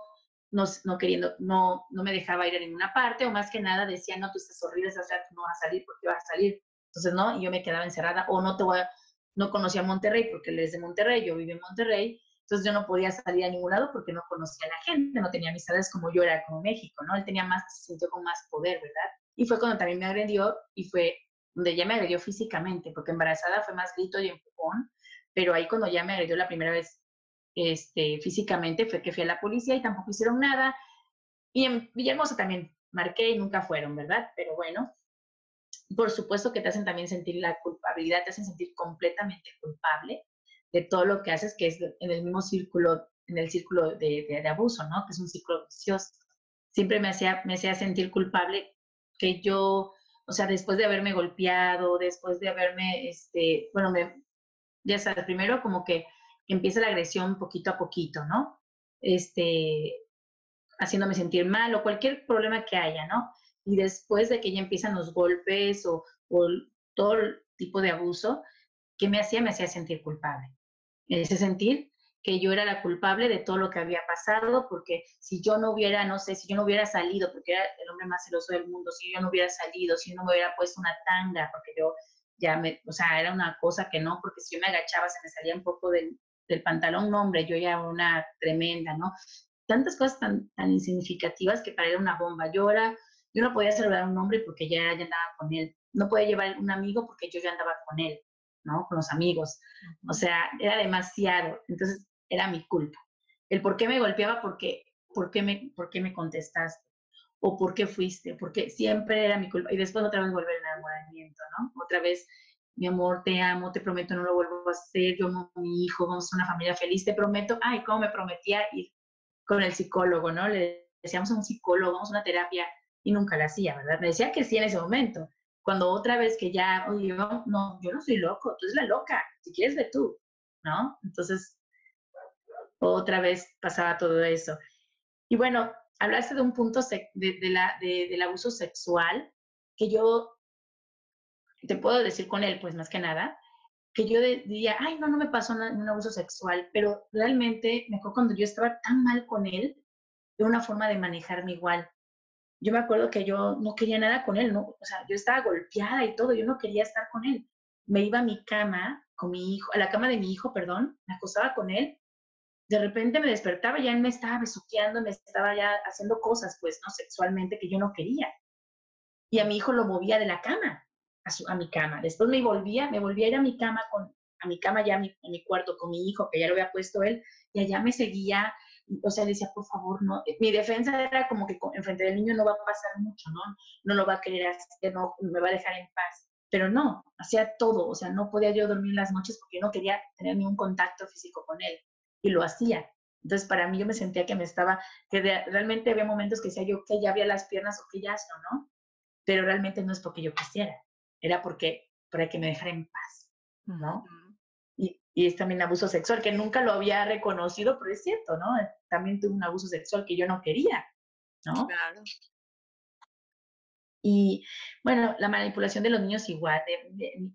no, no queriendo, no, no me dejaba ir a ninguna parte, o más que nada decía, no, tú estás horrible, tú no vas a salir porque vas a salir. Entonces, no, y yo me quedaba encerrada, o no te voy a, no conocía Monterrey porque él es de Monterrey, yo vivo en Monterrey, entonces yo no podía salir a ningún lado porque no conocía a la gente, no tenía amistades como yo era como México, ¿no? Él tenía más, se sintió con más poder, ¿verdad? Y fue cuando también me agredió y fue donde ya me agredió físicamente, porque embarazada fue más grito y empujón, pero ahí cuando ya me agredió la primera vez este, físicamente fue que fui a la policía y tampoco hicieron nada. Y en Villahermosa también marqué y nunca fueron, ¿verdad? Pero bueno, por supuesto que te hacen también sentir la culpabilidad, te hacen sentir completamente culpable de todo lo que haces, que es en el mismo círculo, en el círculo de, de, de abuso, ¿no? Que es un círculo vicioso. Siempre me hacía, me hacía sentir culpable que yo, o sea, después de haberme golpeado, después de haberme, este, bueno, me, ya sabes, primero como que, empieza la agresión poquito a poquito, ¿no? Este, haciéndome sentir mal o cualquier problema que haya, ¿no? Y después de que ya empiezan los golpes o, o todo tipo de abuso, ¿qué me hacía? Me hacía sentir culpable. Ese sentir que yo era la culpable de todo lo que había pasado, porque si yo no hubiera, no sé, si yo no hubiera salido, porque era el hombre más celoso del mundo, si yo no hubiera salido, si yo no me hubiera puesto una tanga, porque yo ya me, o sea, era una cosa que no, porque si yo me agachaba se me salía un poco del, del pantalón, no, hombre, yo ya era una tremenda, ¿no? Tantas cosas tan, tan insignificativas que para él era una bomba. Yo era, yo no podía saludar a un hombre porque ya, ya andaba con él. No podía llevar un amigo porque yo ya andaba con él, ¿no? Con los amigos. O sea, era demasiado. Entonces, era mi culpa. El por qué me golpeaba, porque, ¿por qué me, por qué me contestaste? ¿O por qué fuiste? Porque siempre era mi culpa. Y después otra vez volver al enamoramiento, ¿no? Otra vez, mi amor, te amo, te prometo, no lo vuelvo a hacer, yo amo a mi hijo, vamos a una familia feliz, te prometo. Ay, cómo me prometía ir con el psicólogo, ¿no? Le decíamos a un psicólogo, vamos a una terapia, y nunca la hacía, ¿verdad? Me decía que sí en ese momento. Cuando otra vez que ya, oye, no, yo no soy loco, tú eres la loca, si quieres ve tú, ¿no? Entonces, otra vez pasaba todo eso. Y bueno, hablaste de un punto de, la, del abuso sexual, que yo te puedo decir con él, pues más que nada, que yo diría, ay, no, no me pasó un abuso sexual, pero realmente me acuerdo cuando yo estaba tan mal con él, de una forma de manejarme igual. Yo me acuerdo que yo no quería nada con él, ¿no? o sea, yo estaba golpeada y todo, yo no quería estar con él. Me iba a mi cama con mi hijo, a la cama de mi hijo, perdón, me acostaba con él de repente me despertaba ya me estaba besuqueando, me estaba ya haciendo cosas, pues, ¿no? Sexualmente que yo no quería. Y a mi hijo lo movía de la cama a, su, a mi cama. Después me volvía, me volvía a ir a mi cama, con, a mi cama ya en mi cuarto con mi hijo, que ya lo había puesto él, y allá me seguía, o sea, decía, por favor, no. Mi defensa era como que enfrente del niño no va a pasar mucho, ¿no? No lo va a querer hacer, no me va a dejar en paz. Pero no, hacía todo, o sea, no podía yo dormir las noches porque no quería tener ningún contacto físico con él y lo hacía. Entonces, para mí yo me sentía que me estaba, que realmente había momentos que decía yo que ya había las piernas o que ya no, ¿no? Pero realmente no es porque yo quisiera, era porque, para que me dejara en paz. ¿no? y, y, es también abuso sexual, que nunca lo había reconocido, pero es cierto, ¿no? También tuve un abuso sexual que yo no quería, ¿no? Claro. Y bueno, la manipulación de los niños igual.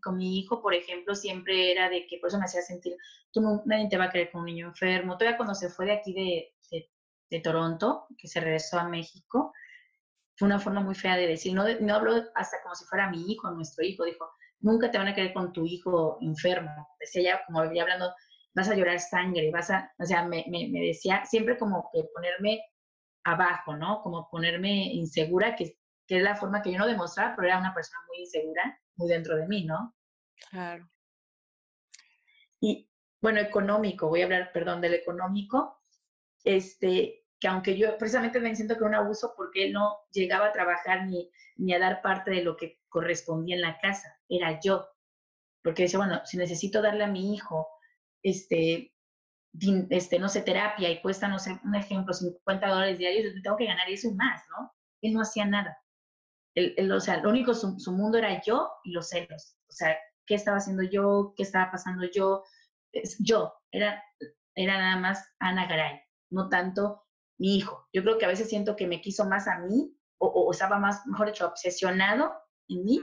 con mi hijo, por ejemplo, siempre era de que, por eso me hacía sentir, tú no, nadie te va a creer con un niño enfermo. Todavía cuando se fue de aquí de, de, Toronto, que se regresó a México, fue una forma muy fea de decir, no, no habló hasta como si fuera mi hijo, nuestro hijo, dijo, nunca te van a creer con tu hijo enfermo. Decía ya, como venía hablando, vas a llorar sangre, vas a, o sea, me, me decía siempre como que ponerme abajo, ¿no? Como ponerme insegura, que que es la forma que yo no demostraba, pero era una persona muy insegura, muy dentro de mí, ¿no? Claro. Y bueno, económico, voy a hablar, perdón, del económico, este, que aunque yo precisamente me siento que un abuso porque él no llegaba a trabajar ni, ni a dar parte de lo que correspondía en la casa, era yo. Porque decía, bueno, si necesito darle a mi hijo, este, este, no sé, terapia y cuesta, no sé, un ejemplo, 50 dólares diarios, yo tengo que ganar eso y más, ¿no? Él no hacía nada o sea, lo único, su, su, mundo era yo y los celos. O sea, ¿qué estaba haciendo yo? ¿Qué estaba pasando yo? Es, yo, era, era nada más Ana Garay, no tanto mi hijo. Yo creo que a veces siento que me quiso más a mí o, o estaba más, mejor dicho, obsesionado en mí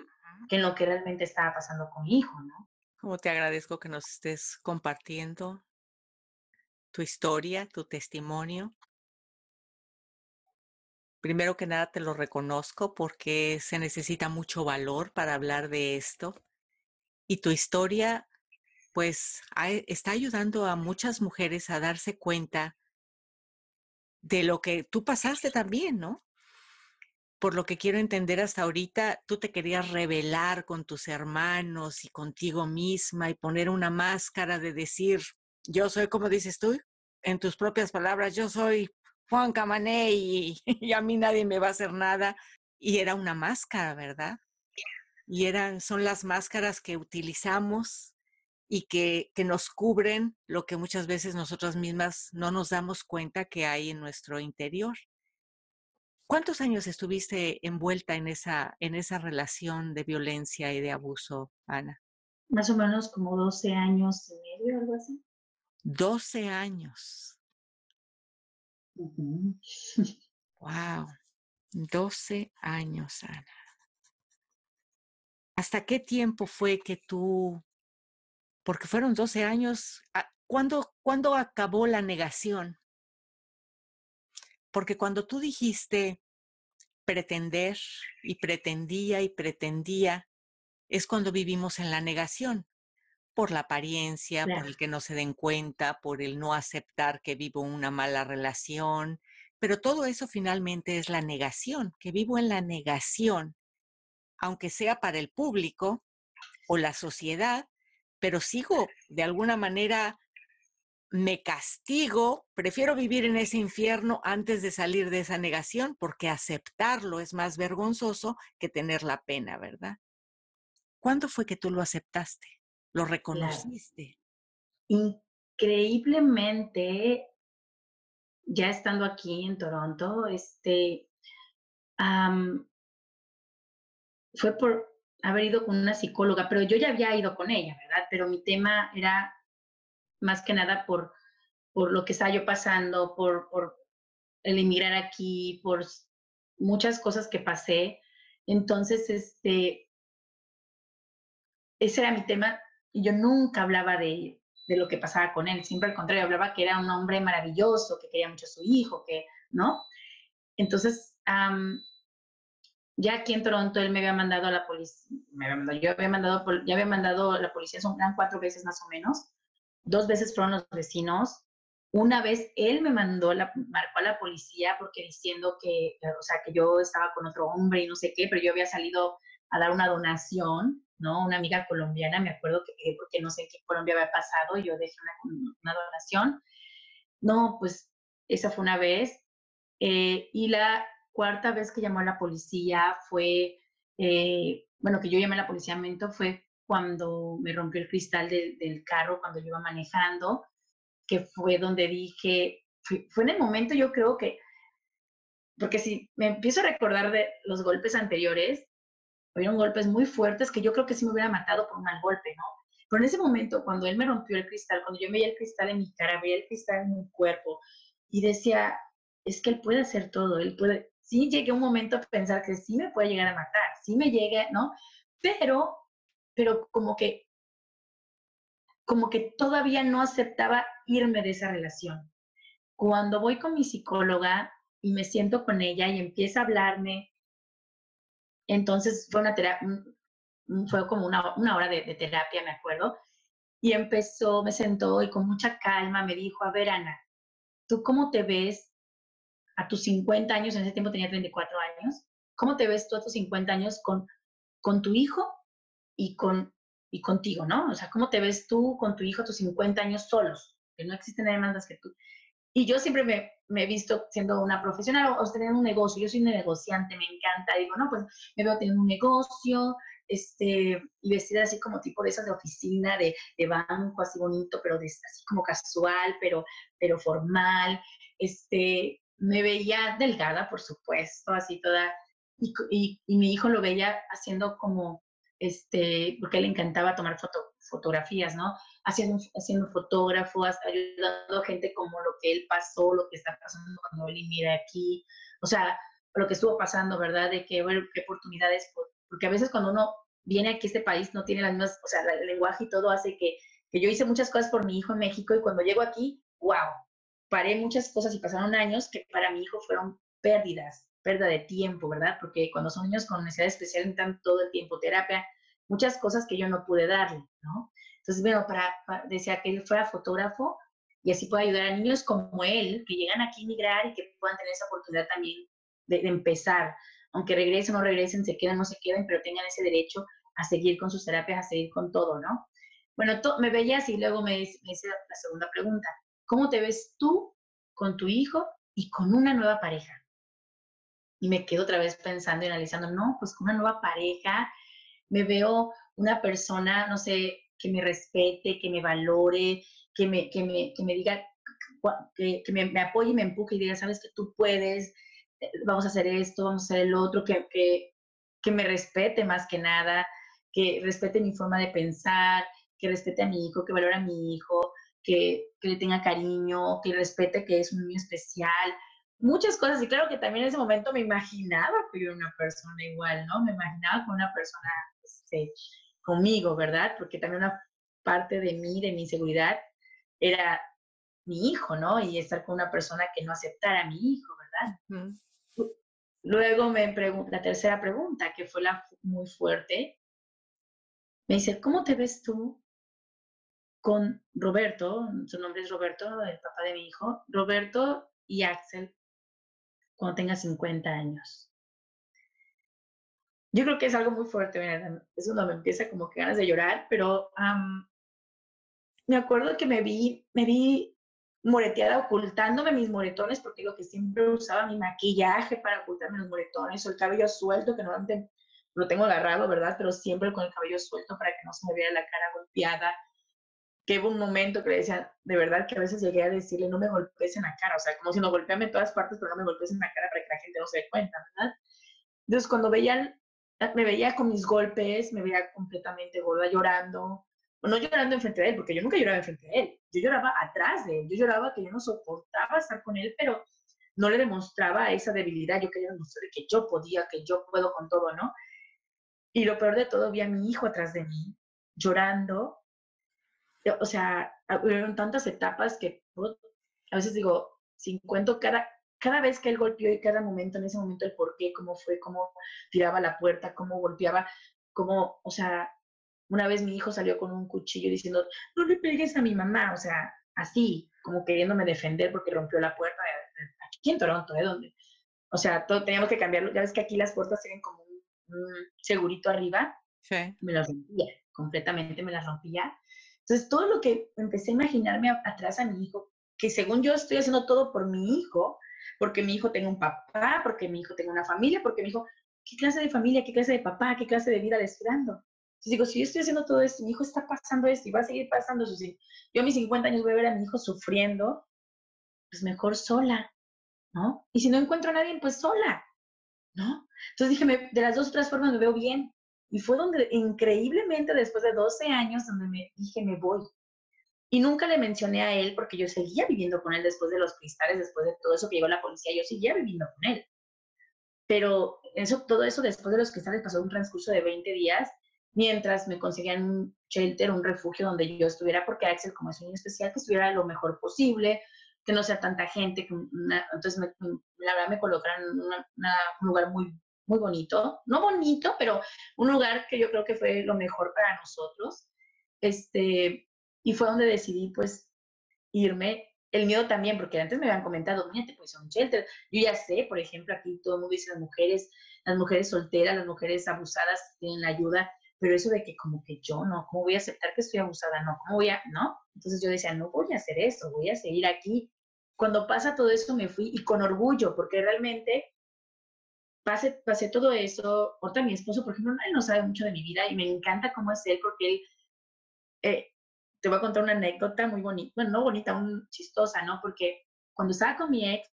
que en lo que realmente estaba pasando con mi hijo, ¿no? Como te agradezco que nos estés compartiendo tu historia, tu testimonio. Primero que nada te lo reconozco porque se necesita mucho valor para hablar de esto. Y tu historia, pues, está ayudando a muchas mujeres a darse cuenta de lo que tú pasaste también, ¿no? Por lo que quiero entender hasta ahorita, tú te querías revelar con tus hermanos y contigo misma y poner una máscara de decir, yo soy, como dices tú, en tus propias palabras, yo soy Juan Camané y, a mí nadie me va a hacer nada. Y era una máscara, ¿verdad? Y eran, son las máscaras que utilizamos y que, que nos cubren lo que muchas veces nosotras mismas no nos damos cuenta que hay en nuestro interior. ¿Cuántos años estuviste envuelta en esa, en esa relación de violencia y de abuso, Ana? Más o menos como 12 años y medio, algo así. 12 años. Wow, 12 años, Ana. ¿Hasta qué tiempo fue que tú, porque fueron 12 años, ah, ¿cuándo, ¿cuándo acabó la negación? Porque cuando tú dijiste pretender y pretendía y pretendía, es cuando vivimos en la negación por la apariencia, por el que no se den cuenta, por el no aceptar que vivo una mala relación, pero todo eso finalmente es la negación, que vivo en la negación, aunque sea para el público o la sociedad, pero sigo de alguna manera, me castigo, prefiero vivir en ese infierno antes de salir de esa negación, porque aceptarlo es más vergonzoso que tener la pena, ¿verdad? ¿Cuándo fue que tú lo aceptaste? Lo reconociste. Increíblemente, ya estando aquí en Toronto, este, fue por haber ido con una psicóloga, pero yo ya había ido con ella, ¿verdad? Pero mi tema era más que nada por, por lo que estaba yo pasando, por, por el emigrar aquí, por muchas cosas que pasé. Entonces, este, ese era mi tema y yo nunca hablaba de, de lo que pasaba con él, siempre al contrario, hablaba que era un hombre maravilloso, que quería mucho a su hijo, que, ¿no? Entonces, ya aquí en Toronto él me había mandado a la policía, yo había mandado, ya había mandado a la policía, son eran cuatro veces más o menos, dos veces fueron los vecinos, una vez él me mandó, la, marcó a la policía porque diciendo que, o sea, que yo estaba con otro hombre y no sé qué, pero yo había salido a dar una donación ¿no? Una amiga colombiana, me acuerdo que, porque no sé qué Colombia había pasado, yo dejé una, donación. No, pues esa fue una vez. Eh, y la cuarta vez que llamó a la policía fue, eh, bueno, que yo llamé a la policía Mento fue cuando me rompió el cristal del carro cuando yo iba manejando, que fue donde dije, fue en el momento yo creo que, porque si me empiezo a recordar de los golpes anteriores, hubieron golpes muy fuertes que yo creo que sí me hubiera matado por un mal golpe, ¿no? Pero en ese momento, cuando él me rompió el cristal, cuando yo veía el cristal en mi cara, veía el cristal en mi cuerpo y decía, es que él puede hacer todo, él puede, sí llegué un momento a pensar que sí me puede llegar a matar, sí me llega, ¿no? Pero, pero como que, como que todavía no aceptaba irme de esa relación. Cuando voy con mi psicóloga y me siento con ella y empieza a hablarme, entonces fue una terapia, fue como una, una hora de, terapia, me acuerdo, y empezó, me sentó y con mucha calma me dijo, a ver, Ana, ¿tú cómo te ves a tus 50 años? En ese tiempo tenía 34 años. ¿Cómo te ves tú a tus 50 años con, con tu hijo y, con, y contigo, no? O sea, ¿cómo te ves tú con tu hijo a tus 50 años solos? Que no existen nadie más que tú. Y yo siempre me, me, he visto siendo una profesional o, teniendo un negocio. Yo soy una negociante, me encanta. Digo, no, pues me veo teniendo un negocio, este, y vestida así como tipo de esas de oficina, de, de banco, así bonito, pero de, así como casual, pero, pero formal. Este, me veía delgada, por supuesto, así toda, y, y, y mi hijo lo veía haciendo como, este, porque le encantaba tomar foto, fotografías, ¿no? Haciendo, haciendo fotógrafos, ayudando a gente como lo que él pasó, lo que está pasando cuando él mira aquí, o sea, lo que estuvo pasando, ¿verdad? De que, bueno, qué oportunidades, porque a veces cuando uno viene aquí a este país no tiene las mismas, o sea, el lenguaje y todo hace que, que yo hice muchas cosas por mi hijo en México y cuando llego aquí, wow, paré muchas cosas y pasaron años que para mi hijo fueron pérdidas, pérdida de tiempo, ¿verdad? Porque cuando son niños con necesidad especial necesitan todo el tiempo terapia, muchas cosas que yo no pude darle, ¿no? Entonces, bueno, para, decía que él fuera fotógrafo y así pueda ayudar a niños como él, que llegan aquí a migrar y que puedan tener esa oportunidad también de, de empezar, aunque regresen o no regresen, se queden o no se queden, pero tengan ese derecho a seguir con sus terapias, a seguir con todo, ¿no? Bueno, me veía así, luego me, me hice la segunda pregunta. ¿Cómo te ves tú con tu hijo y con una nueva pareja? Y me quedo otra vez pensando y analizando, no, pues con una nueva pareja me veo una persona, no sé, que me respete, que me valore, que me, que me, que me diga, que, me, apoye y me empuje y diga, sabes que tú puedes, eh, vamos a hacer esto, vamos a hacer el otro, que, que, que me respete más que nada, que respete mi forma de pensar, que respete a mi hijo, que valore a mi hijo, que, que, le tenga cariño, que respete que es un niño especial, muchas cosas. Y claro que también en ese momento me imaginaba que yo era una persona igual, ¿no? Me imaginaba con una persona este, conmigo, ¿verdad? Porque también una parte de mí, de mi seguridad, era mi hijo, ¿no? Y estar con una persona que no aceptara a mi hijo, ¿verdad? Luego me pregunta, la tercera pregunta, que fue la muy fuerte, me dice, ¿cómo te ves tú con Roberto, su nombre es Roberto, el papá de mi hijo, Roberto y Axel cuando tenga 50 años. Yo creo que es algo muy fuerte, mira, es cuando me empieza como que ganas de llorar, pero me acuerdo que me vi, me vi moreteada ocultándome mis moretones, porque lo que siempre usaba mi maquillaje para ocultarme los moretones, o el cabello suelto, que normalmente lo tengo agarrado, ¿verdad? Pero siempre con el cabello suelto para que no se me viera la cara golpeada que hubo un momento que le decía, de verdad que a veces llegué a decirle, no me golpees en la cara, o sea, como si no golpeame en todas partes, pero no me golpees en la cara para que la gente no se dé cuenta, ¿verdad? Entonces, cuando veían, me veía con mis golpes, me veía completamente gorda, llorando, o no llorando enfrente de él, porque yo nunca lloraba enfrente de él, yo lloraba atrás de él, yo lloraba que yo no soportaba estar con él, pero no le demostraba esa debilidad, yo quería demostrarle que yo podía, que yo puedo con todo, ¿no? Y lo peor de todo, vi a mi hijo atrás de mí, llorando, o sea, hubieron tantas etapas que a veces digo, si encuentro cada, cada vez que él golpeó y cada momento, en ese momento, el por qué, cómo fue, cómo tiraba la puerta, cómo golpeaba, cómo, o sea, una vez mi hijo salió con un cuchillo diciendo, no le pegues a mi mamá, o sea, así, como queriéndome defender porque rompió la puerta, aquí en Toronto, ¿eh? Donde, o sea, todo, teníamos que cambiarlo, ya ves que aquí las puertas tienen como un, un segurito arriba, sí. me las rompía, completamente me las rompía, entonces, todo lo que empecé a imaginarme atrás a mi hijo, que según yo estoy haciendo todo por mi hijo, porque mi hijo tenga un papá, porque mi hijo tenga una familia, porque mi hijo, ¿qué clase de familia, qué clase de papá, qué clase de vida le estoy dando? Entonces digo, si yo estoy haciendo todo esto, mi hijo está pasando esto y va a seguir pasando eso, si yo a mis 50 años voy a ver a mi hijo sufriendo, pues mejor sola, ¿no? Y si no encuentro a nadie, pues sola, ¿no? Entonces dije, de las dos otras formas me veo bien, Y fue donde increíblemente después de 12 años donde me dije, me voy. Y nunca le mencioné a él porque yo seguía viviendo con él después de los cristales, después de todo eso que llegó la policía, yo seguía viviendo con él. Pero eso, todo eso después de los cristales pasó un transcurso de 20 días mientras me conseguían un shelter, un refugio donde yo estuviera, porque Axel, como es un especial, que estuviera lo mejor posible, que no sea tanta gente, que entonces me, la verdad me colocaron en un lugar muy, muy bonito, no bonito, pero un lugar que yo creo que fue lo mejor para nosotros, este, y fue donde decidí pues irme, el miedo también, porque antes me habían comentado, mira, te puedes un shelter, yo ya sé, por ejemplo, aquí todo el mundo dice las mujeres, las mujeres solteras, las mujeres abusadas tienen la ayuda, pero eso de que como que yo no, ¿cómo voy a aceptar que estoy abusada? No, ¿cómo voy a, no? Entonces yo decía, no voy a hacer eso, voy a seguir aquí cuando pasa todo eso me fui y con orgullo, porque realmente pasé, pasé todo eso. Ahorita mi esposo, por ejemplo, él no sabe mucho de mi vida y me encanta cómo es él, porque él, eh, te voy a contar una anécdota muy bonita, bueno, no bonita, un chistosa, ¿no? Porque cuando estaba con mi ex,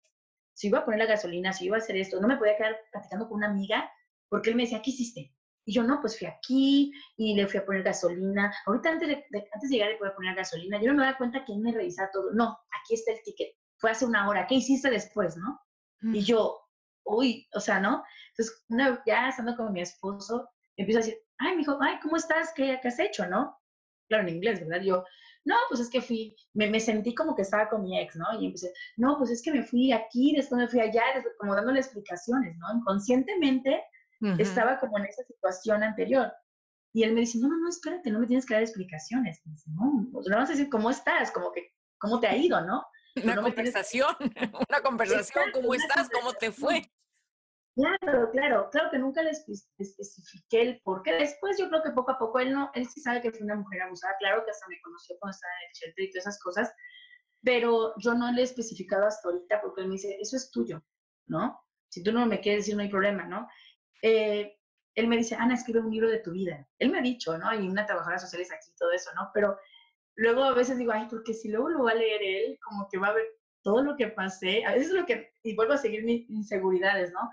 si iba a poner la gasolina, si iba a hacer esto, no me podía quedar platicando con una amiga, porque él me decía, ¿qué hiciste? Y yo, no, pues fui aquí y le fui a poner gasolina. Ahorita antes de, antes de llegar le voy a poner gasolina. Yo no me daba cuenta que él me revisaba todo. No, aquí está el ticket fue hace una hora, ¿qué hiciste después, no? Y yo, uy, o sea, ¿no? Entonces, una, ya estando con mi esposo, empiezo a decir, ay, mi hijo, ay, ¿cómo estás? ¿Qué, ¿Qué, has hecho, no? Claro, en inglés, ¿verdad? Yo, no, pues es que fui, me, me, sentí como que estaba con mi ex, ¿no? Y empecé, no, pues es que me fui aquí, después me fui allá, después, como dándole explicaciones, ¿no? Inconscientemente estaba como en esa situación anterior. Y él me dice, no, no, no, espérate, no me tienes que dar explicaciones. Dice, no, pues no vas a decir cómo estás, como que, cómo te ha ido, ¿no? Una conversación, una conversación, ¿cómo estás? ¿Cómo te fue? Claro, claro, claro que nunca le especifiqué el por qué. Después yo creo que poco a poco él no, él sí sabe que fui una mujer abusada, claro que hasta me conoció cuando estaba en el shelter y todas esas cosas, pero yo no le he especificado hasta ahorita porque él me dice, eso es tuyo, ¿no? Si tú no me quieres decir, no hay problema, ¿no? Eh, él me dice, Ana, escribe un libro de tu vida. Él me ha dicho, ¿no? Hay una trabajadora social es aquí, todo eso, ¿no? Pero luego a veces digo, ay, porque si luego lo va a leer él, como que va a ver todo lo que pasé, a veces lo que, y vuelvo a seguir mis inseguridades, ¿no?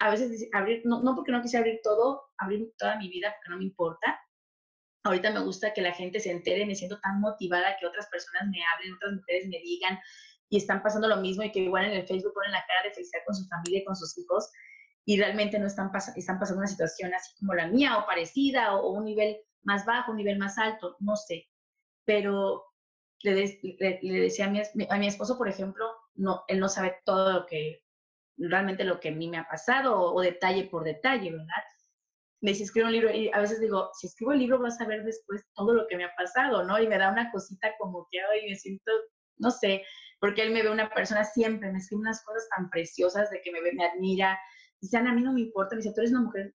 A veces abrir, no, no porque no quise abrir todo, abrir toda mi vida porque no me importa. Ahorita me gusta que la gente se entere, me siento tan motivada que otras personas me hablen, otras mujeres me digan y están pasando lo mismo y que igual en el Facebook ponen la cara de felicidad con su familia y con sus hijos y realmente no están, están pasando una situación así como la mía o parecida o un nivel más bajo, un nivel más alto, no sé pero le, le, decía a mi, a mi, esposo, por ejemplo, no, él no sabe todo lo que, realmente lo que a mí me ha pasado o, detalle por detalle, ¿verdad? Me dice, escribe un libro y a veces digo, si escribo el libro vas a ver después todo lo que me ha pasado, ¿no? Y me da una cosita como que, hoy me siento, no sé, porque él me ve una persona siempre, me escribe unas cosas tan preciosas de que me ve, me admira. Dice, a mí no me importa, me dice, tú eres una mujer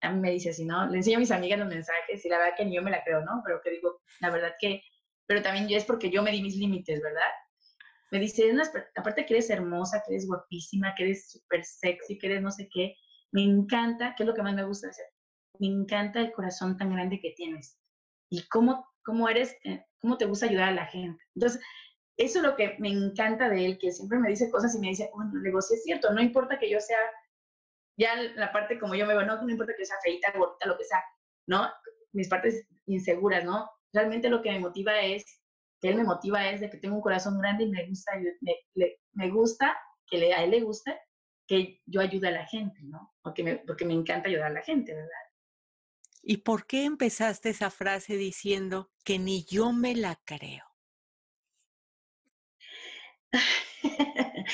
a mí me dice así, ¿no? Le enseño a mis amigas los mensajes y la verdad que ni yo me la creo, ¿no? Pero que digo, la verdad que pero también es porque yo me di mis límites, ¿verdad? Me dice, aparte que eres hermosa, que eres guapísima, que eres súper sexy, que eres no sé qué, me encanta, ¿qué es lo que más me gusta hacer? Me encanta el corazón tan grande que tienes y cómo, cómo eres, eh, cómo te gusta ayudar a la gente. Entonces, eso es lo que me encanta de él, que siempre me dice cosas y me dice, bueno, luego sí es cierto, no importa que yo sea, ya la parte como yo me veo, no, no importa que yo sea feita, gordita, lo que sea, ¿no? Mis partes inseguras, ¿no? realmente lo que me motiva es, que él me motiva es de que tengo un corazón grande y me gusta, me, me gusta que le, a él le guste que yo ayude a la gente, ¿no? Porque me, porque me encanta ayudar a la gente, ¿verdad? ¿Y por qué empezaste esa frase diciendo que ni yo me la creo?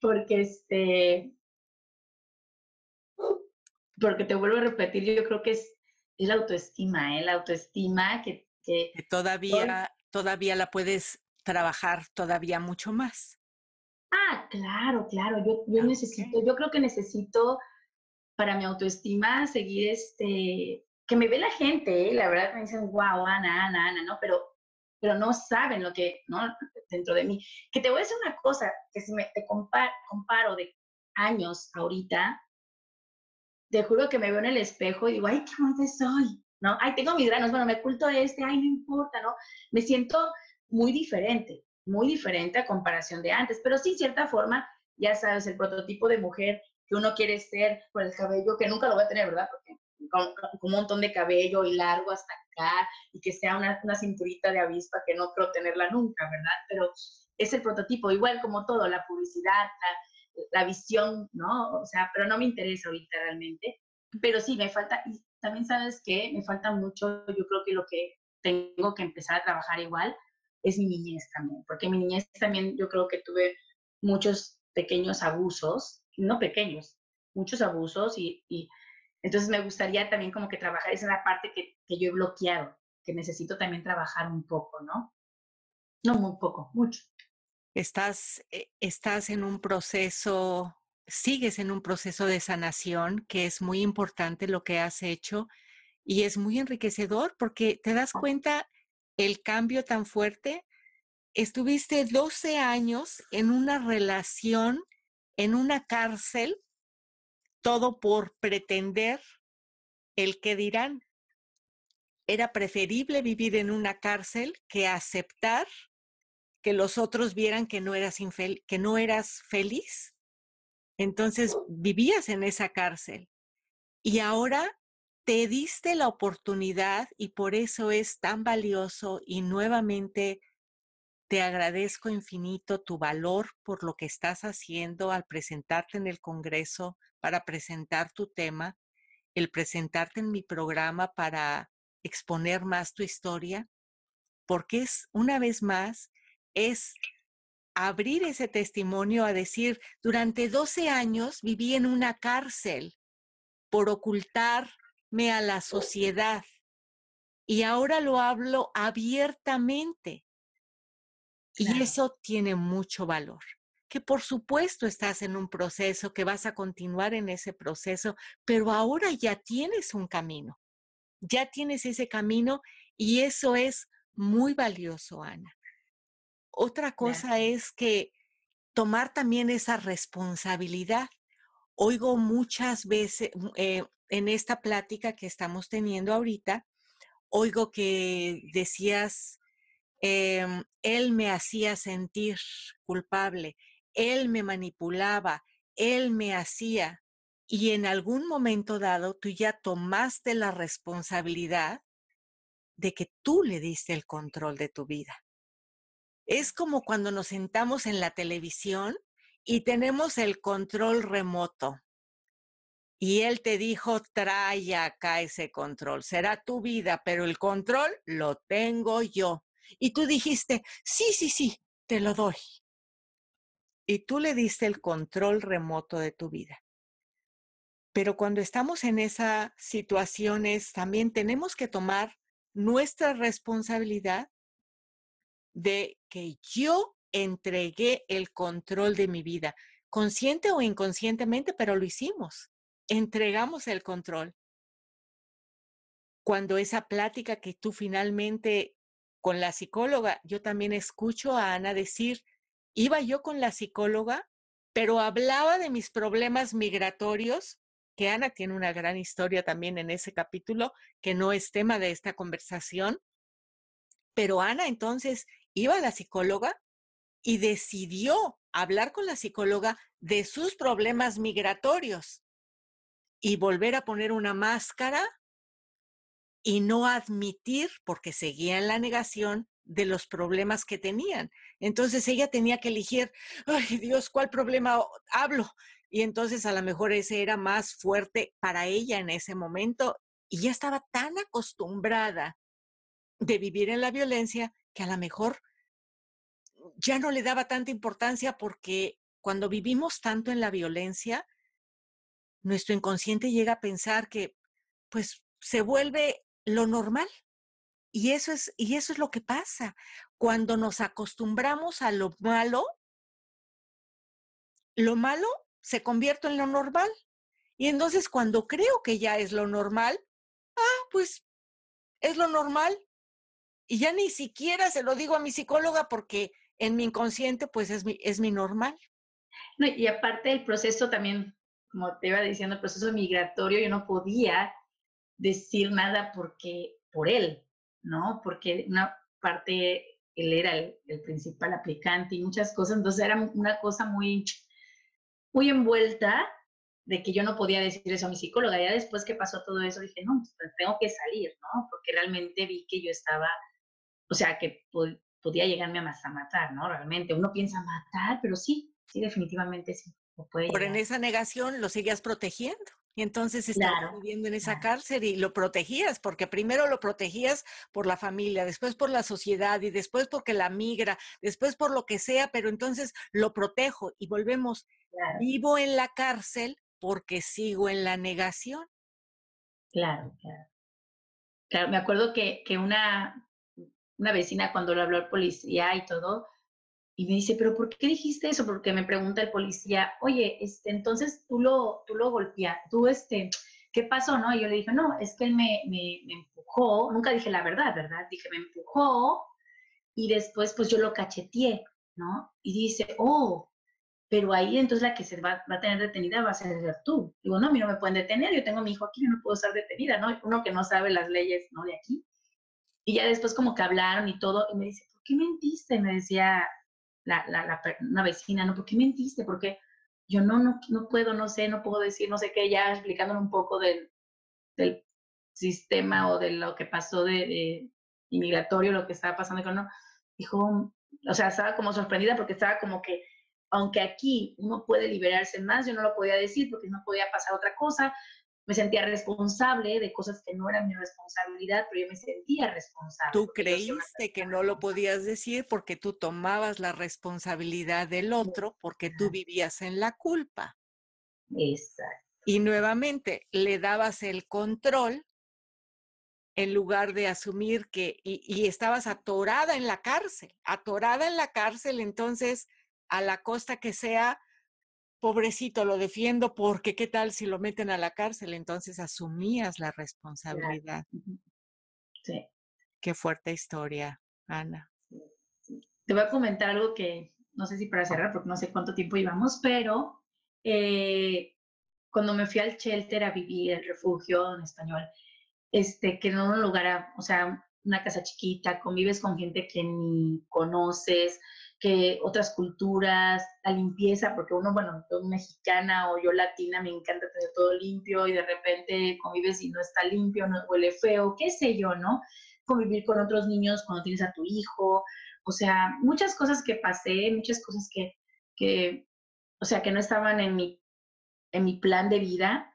porque este, porque te vuelvo a repetir, yo creo que es, es la autoestima, ¿eh? la autoestima que que, todavía, todavía la puedes trabajar todavía mucho más. Ah, claro, claro. Yo, yo necesito, yo creo que necesito para mi autoestima seguir este, que me ve la gente, ¿eh? la verdad me dicen, wow, Ana, Ana, Ana, ¿no? Pero, pero no saben lo que, ¿no? Dentro de mí. Que te voy a decir una cosa, que si me te comparo, comparo de años ahorita, te juro que me veo en el espejo y digo, ay, qué bonita soy. ¿No? Ay, tengo mis granos, bueno, me oculto este, ay, no importa, ¿no? Me siento muy diferente, muy diferente a comparación de antes, pero sí, cierta forma, ya sabes, el prototipo de mujer que uno quiere ser por el cabello, que nunca lo voy a tener, ¿verdad? Porque con, un montón de cabello y largo hasta acá y que sea una, una cinturita de avispa que no creo tenerla nunca, ¿verdad? Pero es el prototipo, igual como todo, la publicidad, la, la visión, ¿no? O sea, pero no me interesa ahorita realmente. Pero sí, me falta, también sabes que me falta mucho, yo creo que lo que tengo que empezar a trabajar igual es mi niñez también, porque mi niñez también yo creo que tuve muchos pequeños abusos, no pequeños, muchos abusos y, y entonces me gustaría también como que trabajar esa parte que, que yo he bloqueado, que necesito también trabajar un poco, ¿no? No muy poco, mucho. Estás, eh, estás en un proceso, sigues en un proceso de sanación que es muy importante lo que has hecho y es muy enriquecedor porque te das cuenta el cambio tan fuerte. Estuviste 12 años en una relación, en una cárcel, todo por pretender el que dirán. Era preferible vivir en una cárcel que aceptar que los otros vieran que no eras, que no eras feliz. Entonces vivías en esa cárcel y ahora te diste la oportunidad y por eso es tan valioso y nuevamente te agradezco infinito tu valor por lo que estás haciendo al presentarte en el Congreso para presentar tu tema, el presentarte en mi programa para exponer más tu historia, porque es, una vez más, es abrir ese testimonio a decir, durante 12 años viví en una cárcel por ocultar a la sociedad. Y ahora lo hablo abiertamente. Y eso tiene mucho valor. Que por supuesto estás en un proceso, que vas a continuar en ese proceso, pero ahora ya tienes un camino. Ya tienes ese camino y eso es muy valioso, Ana. Otra cosa es que tomar también esa responsabilidad. Oigo muchas veces, eh, en esta plática que estamos teniendo ahorita, oigo que decías, em, él me hacía sentir culpable, él me manipulaba, él me hacía, y en algún momento dado tú ya tomaste la responsabilidad de que tú le diste el control de tu vida. Es como cuando nos sentamos en la televisión y tenemos el control remoto y él te dijo, trae acá ese control, será tu vida, pero el control lo tengo yo. Y tú dijiste, sí, sí, sí, te lo doy. Y tú le diste el control remoto de tu vida. Pero cuando estamos en esas situaciones, también tenemos que tomar nuestra responsabilidad de que yo entregué el control de mi vida, consciente o inconscientemente, pero lo hicimos entregamos el control. Cuando esa plática que tú finalmente con la psicóloga, yo también escucho a Ana decir, iba yo con la psicóloga, pero hablaba de mis problemas migratorios, que Ana tiene una gran historia también en ese capítulo, que no es tema de esta conversación, pero Ana entonces iba a la psicóloga y decidió hablar con la psicóloga de sus problemas migratorios y volver a poner una máscara y no admitir, porque seguía en la negación de los problemas que tenían. Entonces ella tenía que elegir, ay Dios, ¿cuál problema hablo? Y entonces a lo mejor ese era más fuerte para ella en ese momento y ya estaba tan acostumbrada de vivir en la violencia que a lo mejor ya no le daba tanta importancia porque cuando vivimos tanto en la violencia, nuestro inconsciente llega a pensar que pues se vuelve lo normal. Y eso es, y eso es lo que pasa. Cuando nos acostumbramos a lo malo, lo malo se convierte en lo normal. Y entonces cuando creo que ya es lo normal, ah, pues es lo normal. Y ya ni siquiera se lo digo a mi psicóloga porque en mi inconsciente pues es mi, es mi normal. No, y aparte el proceso también como te iba diciendo, el proceso migratorio, yo no podía decir nada porque, por él, ¿no? Porque una parte, él era el, principal aplicante y muchas cosas, entonces era una cosa muy, muy envuelta, de que yo no podía decir eso a mi psicóloga. Ya después que pasó todo eso, dije, no, pues tengo que salir, ¿no? Porque realmente vi que yo estaba, o sea, que podía llegarme a, matar, ¿no? Realmente, uno piensa matar, pero sí, sí, definitivamente sí. Puede Por en esa negación lo seguías protegiendo. Y entonces estabas viviendo en esa cárcel y lo protegías, porque primero lo protegías por la familia, después por la sociedad y después porque la migra, después por lo que sea, pero entonces lo protejo y volvemos, vivo en la cárcel porque sigo en la negación. Claro, claro. Claro, me acuerdo que, que una, una vecina cuando le habló al policía y todo, y me dice, pero ¿por qué dijiste eso? Porque me pregunta el policía, oye, este, entonces tú lo, tú lo golpeas, tú, este, ¿qué pasó? No, y yo le dije, no, es que él me, me, me, empujó, nunca dije la verdad, ¿verdad? Dije, me empujó y después pues yo lo cacheteé, ¿no? Y dice, oh, pero ahí entonces la que se va, va, a tener detenida va a ser tú. Digo, no, a mí no me pueden detener, yo tengo a mi hijo aquí, yo no puedo estar detenida, ¿no? Uno que no sabe las leyes, ¿no? De aquí. Y ya después como que hablaron y todo, y me dice, ¿por qué mentiste? Me decía la, la, una vecina, ¿no? ¿Por qué mentiste? Porque yo no, no, no puedo, no sé, no puedo decir, no sé qué, ya explicándole un poco del, del sistema o de lo que pasó de, de inmigratorio, lo que estaba pasando con no, dijo, o sea, estaba como sorprendida porque estaba como que, aunque aquí uno puede liberarse más, yo no lo podía decir porque no podía pasar otra cosa, me sentía responsable de cosas que no eran mi responsabilidad, pero yo me sentía responsable. Tú creíste que no lo podías decir porque tú tomabas la responsabilidad del otro, porque tú vivías en la culpa. Exacto. Y nuevamente le dabas el control en lugar de asumir que, y, y, estabas atorada en la cárcel, atorada en la cárcel, entonces a la costa que sea, pobrecito, lo defiendo porque qué tal si lo meten a la cárcel, entonces asumías la responsabilidad. Sí. Qué fuerte historia, Ana. Te voy a comentar algo que no sé si para cerrar, porque no sé cuánto tiempo llevamos, pero eh, cuando me fui al shelter a vivir, el refugio en español, este, que no un lugar, o sea, una casa chiquita, convives con gente que ni conoces, que otras culturas, la limpieza, porque uno, bueno, yo mexicana o yo latina, me encanta tener todo limpio y de repente convives y no está limpio, no huele feo, qué sé yo, ¿no? Convivir con otros niños cuando tienes a tu hijo, o sea, muchas cosas que pasé, muchas cosas que, que o sea, que no estaban en mi, en mi plan de vida,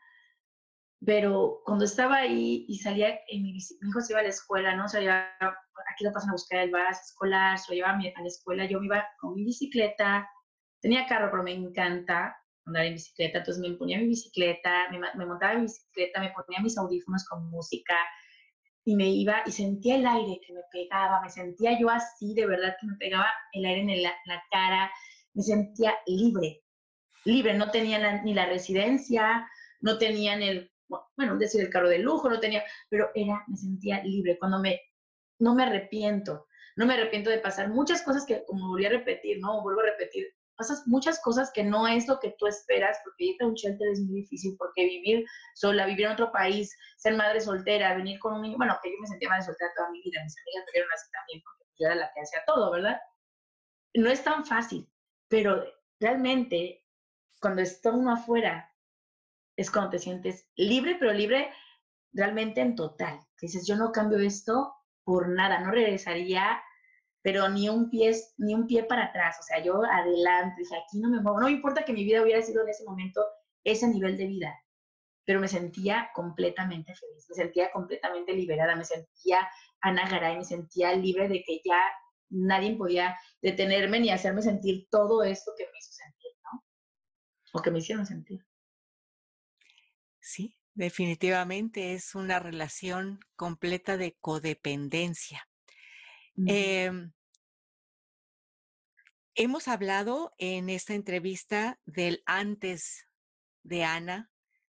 pero cuando estaba ahí y salía, mi, hijo se iba a la escuela, ¿no? Salía aquí lo pasan a buscar el bus escolar, se lo a la escuela, yo me iba con mi bicicleta, tenía carro, pero me encanta andar en bicicleta, entonces me ponía mi bicicleta, me, montaba mi bicicleta, me ponía mis audífonos con música y me iba y sentía el aire que me pegaba, me sentía yo así, de verdad que me pegaba el aire en la, cara, me sentía libre, libre, no tenía ni la residencia, no tenían el, bueno, decir el carro de lujo, no tenía, pero era, me sentía libre. Cuando me no me arrepiento, no me arrepiento de pasar muchas cosas que, como volví a repetir, ¿no? Vuelvo a repetir, pasas muchas cosas que no es lo que tú esperas, porque irte a un shelter es muy difícil, porque vivir sola, vivir en otro país, ser madre soltera, venir con un niño, bueno, que yo me sentía madre soltera toda mi vida, mis amigas me vieron así también, porque yo era la que hacía todo, ¿verdad? No es tan fácil, pero realmente cuando está uno afuera, es cuando te sientes libre, pero libre realmente en total. dices, yo no cambio esto por nada, no regresaría, pero ni un pie, ni un pie para atrás, o sea, yo adelante, dije, aquí no me muevo, no importa que mi vida hubiera sido en ese momento ese nivel de vida, pero me sentía completamente feliz, me sentía completamente liberada, me sentía Ana Garay, me sentía libre de que ya nadie podía detenerme ni hacerme sentir todo esto que me hizo sentir, ¿no? O que me hicieron sentir. Definitivamente es una relación completa de codependencia. Em hemos hablado en esta entrevista del antes de Ana,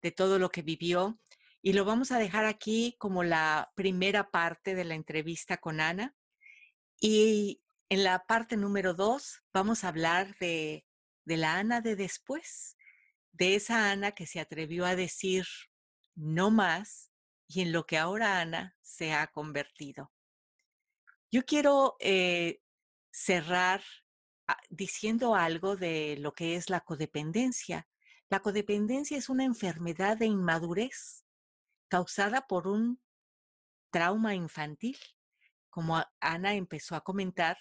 de todo lo que vivió, y lo vamos a dejar aquí como la primera parte de la entrevista con Ana. Y en la parte número dos vamos a hablar de, de la Ana de después, de esa Ana que se atrevió a decir no más y en lo que ahora Ana se ha convertido. Yo quiero eh, cerrar ah, diciendo algo de lo que es la codependencia. La codependencia es una enfermedad de inmadurez causada por un trauma infantil. Como Ana empezó a comentar,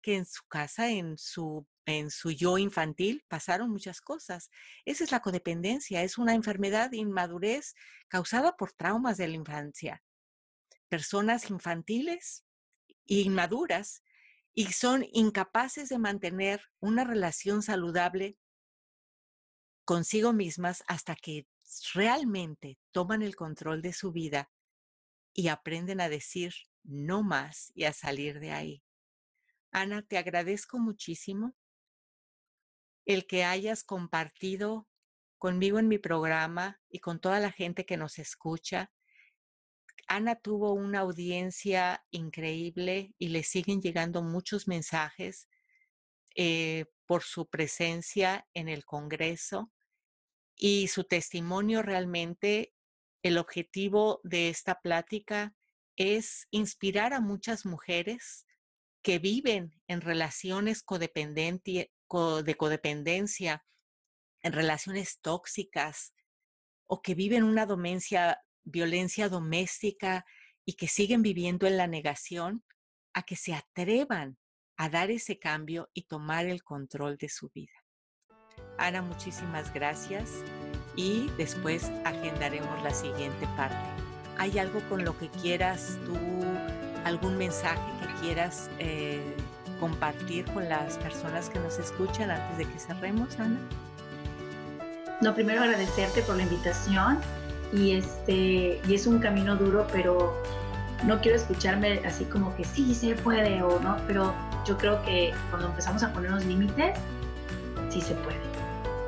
que en su casa, en su, en su yo infantil, pasaron muchas cosas. Esa es la codependencia, es una enfermedad de inmadurez causada por traumas de la infancia. Personas infantiles e inmaduras y son incapaces de mantener una relación saludable consigo mismas hasta que realmente toman el control de su vida y aprenden a decir no más y a salir de ahí. Ana, te agradezco muchísimo el que hayas compartido conmigo en mi programa y con toda la gente que nos escucha. Ana tuvo una audiencia increíble y le siguen llegando muchos mensajes eh, por su presencia en el Congreso y su testimonio realmente. El objetivo de esta plática es inspirar a muchas mujeres que viven en relaciones de codependencia, en relaciones tóxicas, o que viven una domencia, violencia doméstica y que siguen viviendo en la negación, a que se atrevan a dar ese cambio y tomar el control de su vida. Ana, muchísimas gracias y después agendaremos la siguiente parte. ¿Hay algo con lo que quieras tú, algún mensaje que quieras eh, compartir con las personas que nos escuchan antes de que cerremos, Ana? No, primero agradecerte por la invitación y este y es un camino duro, pero no quiero escucharme así como que sí se puede o no, pero yo creo que cuando empezamos a ponernos límites, sí se puede.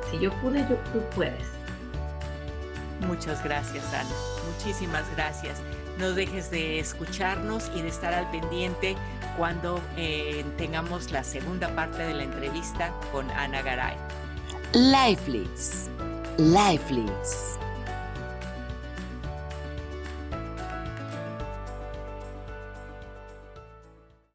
Si yo pude, yo, tú puedes. Muchas gracias, Ana. Muchísimas gracias. No dejes de escucharnos y de estar al pendiente cuando eh, tengamos la segunda parte de la entrevista con Ana Garay. Lifelix. Lifelix.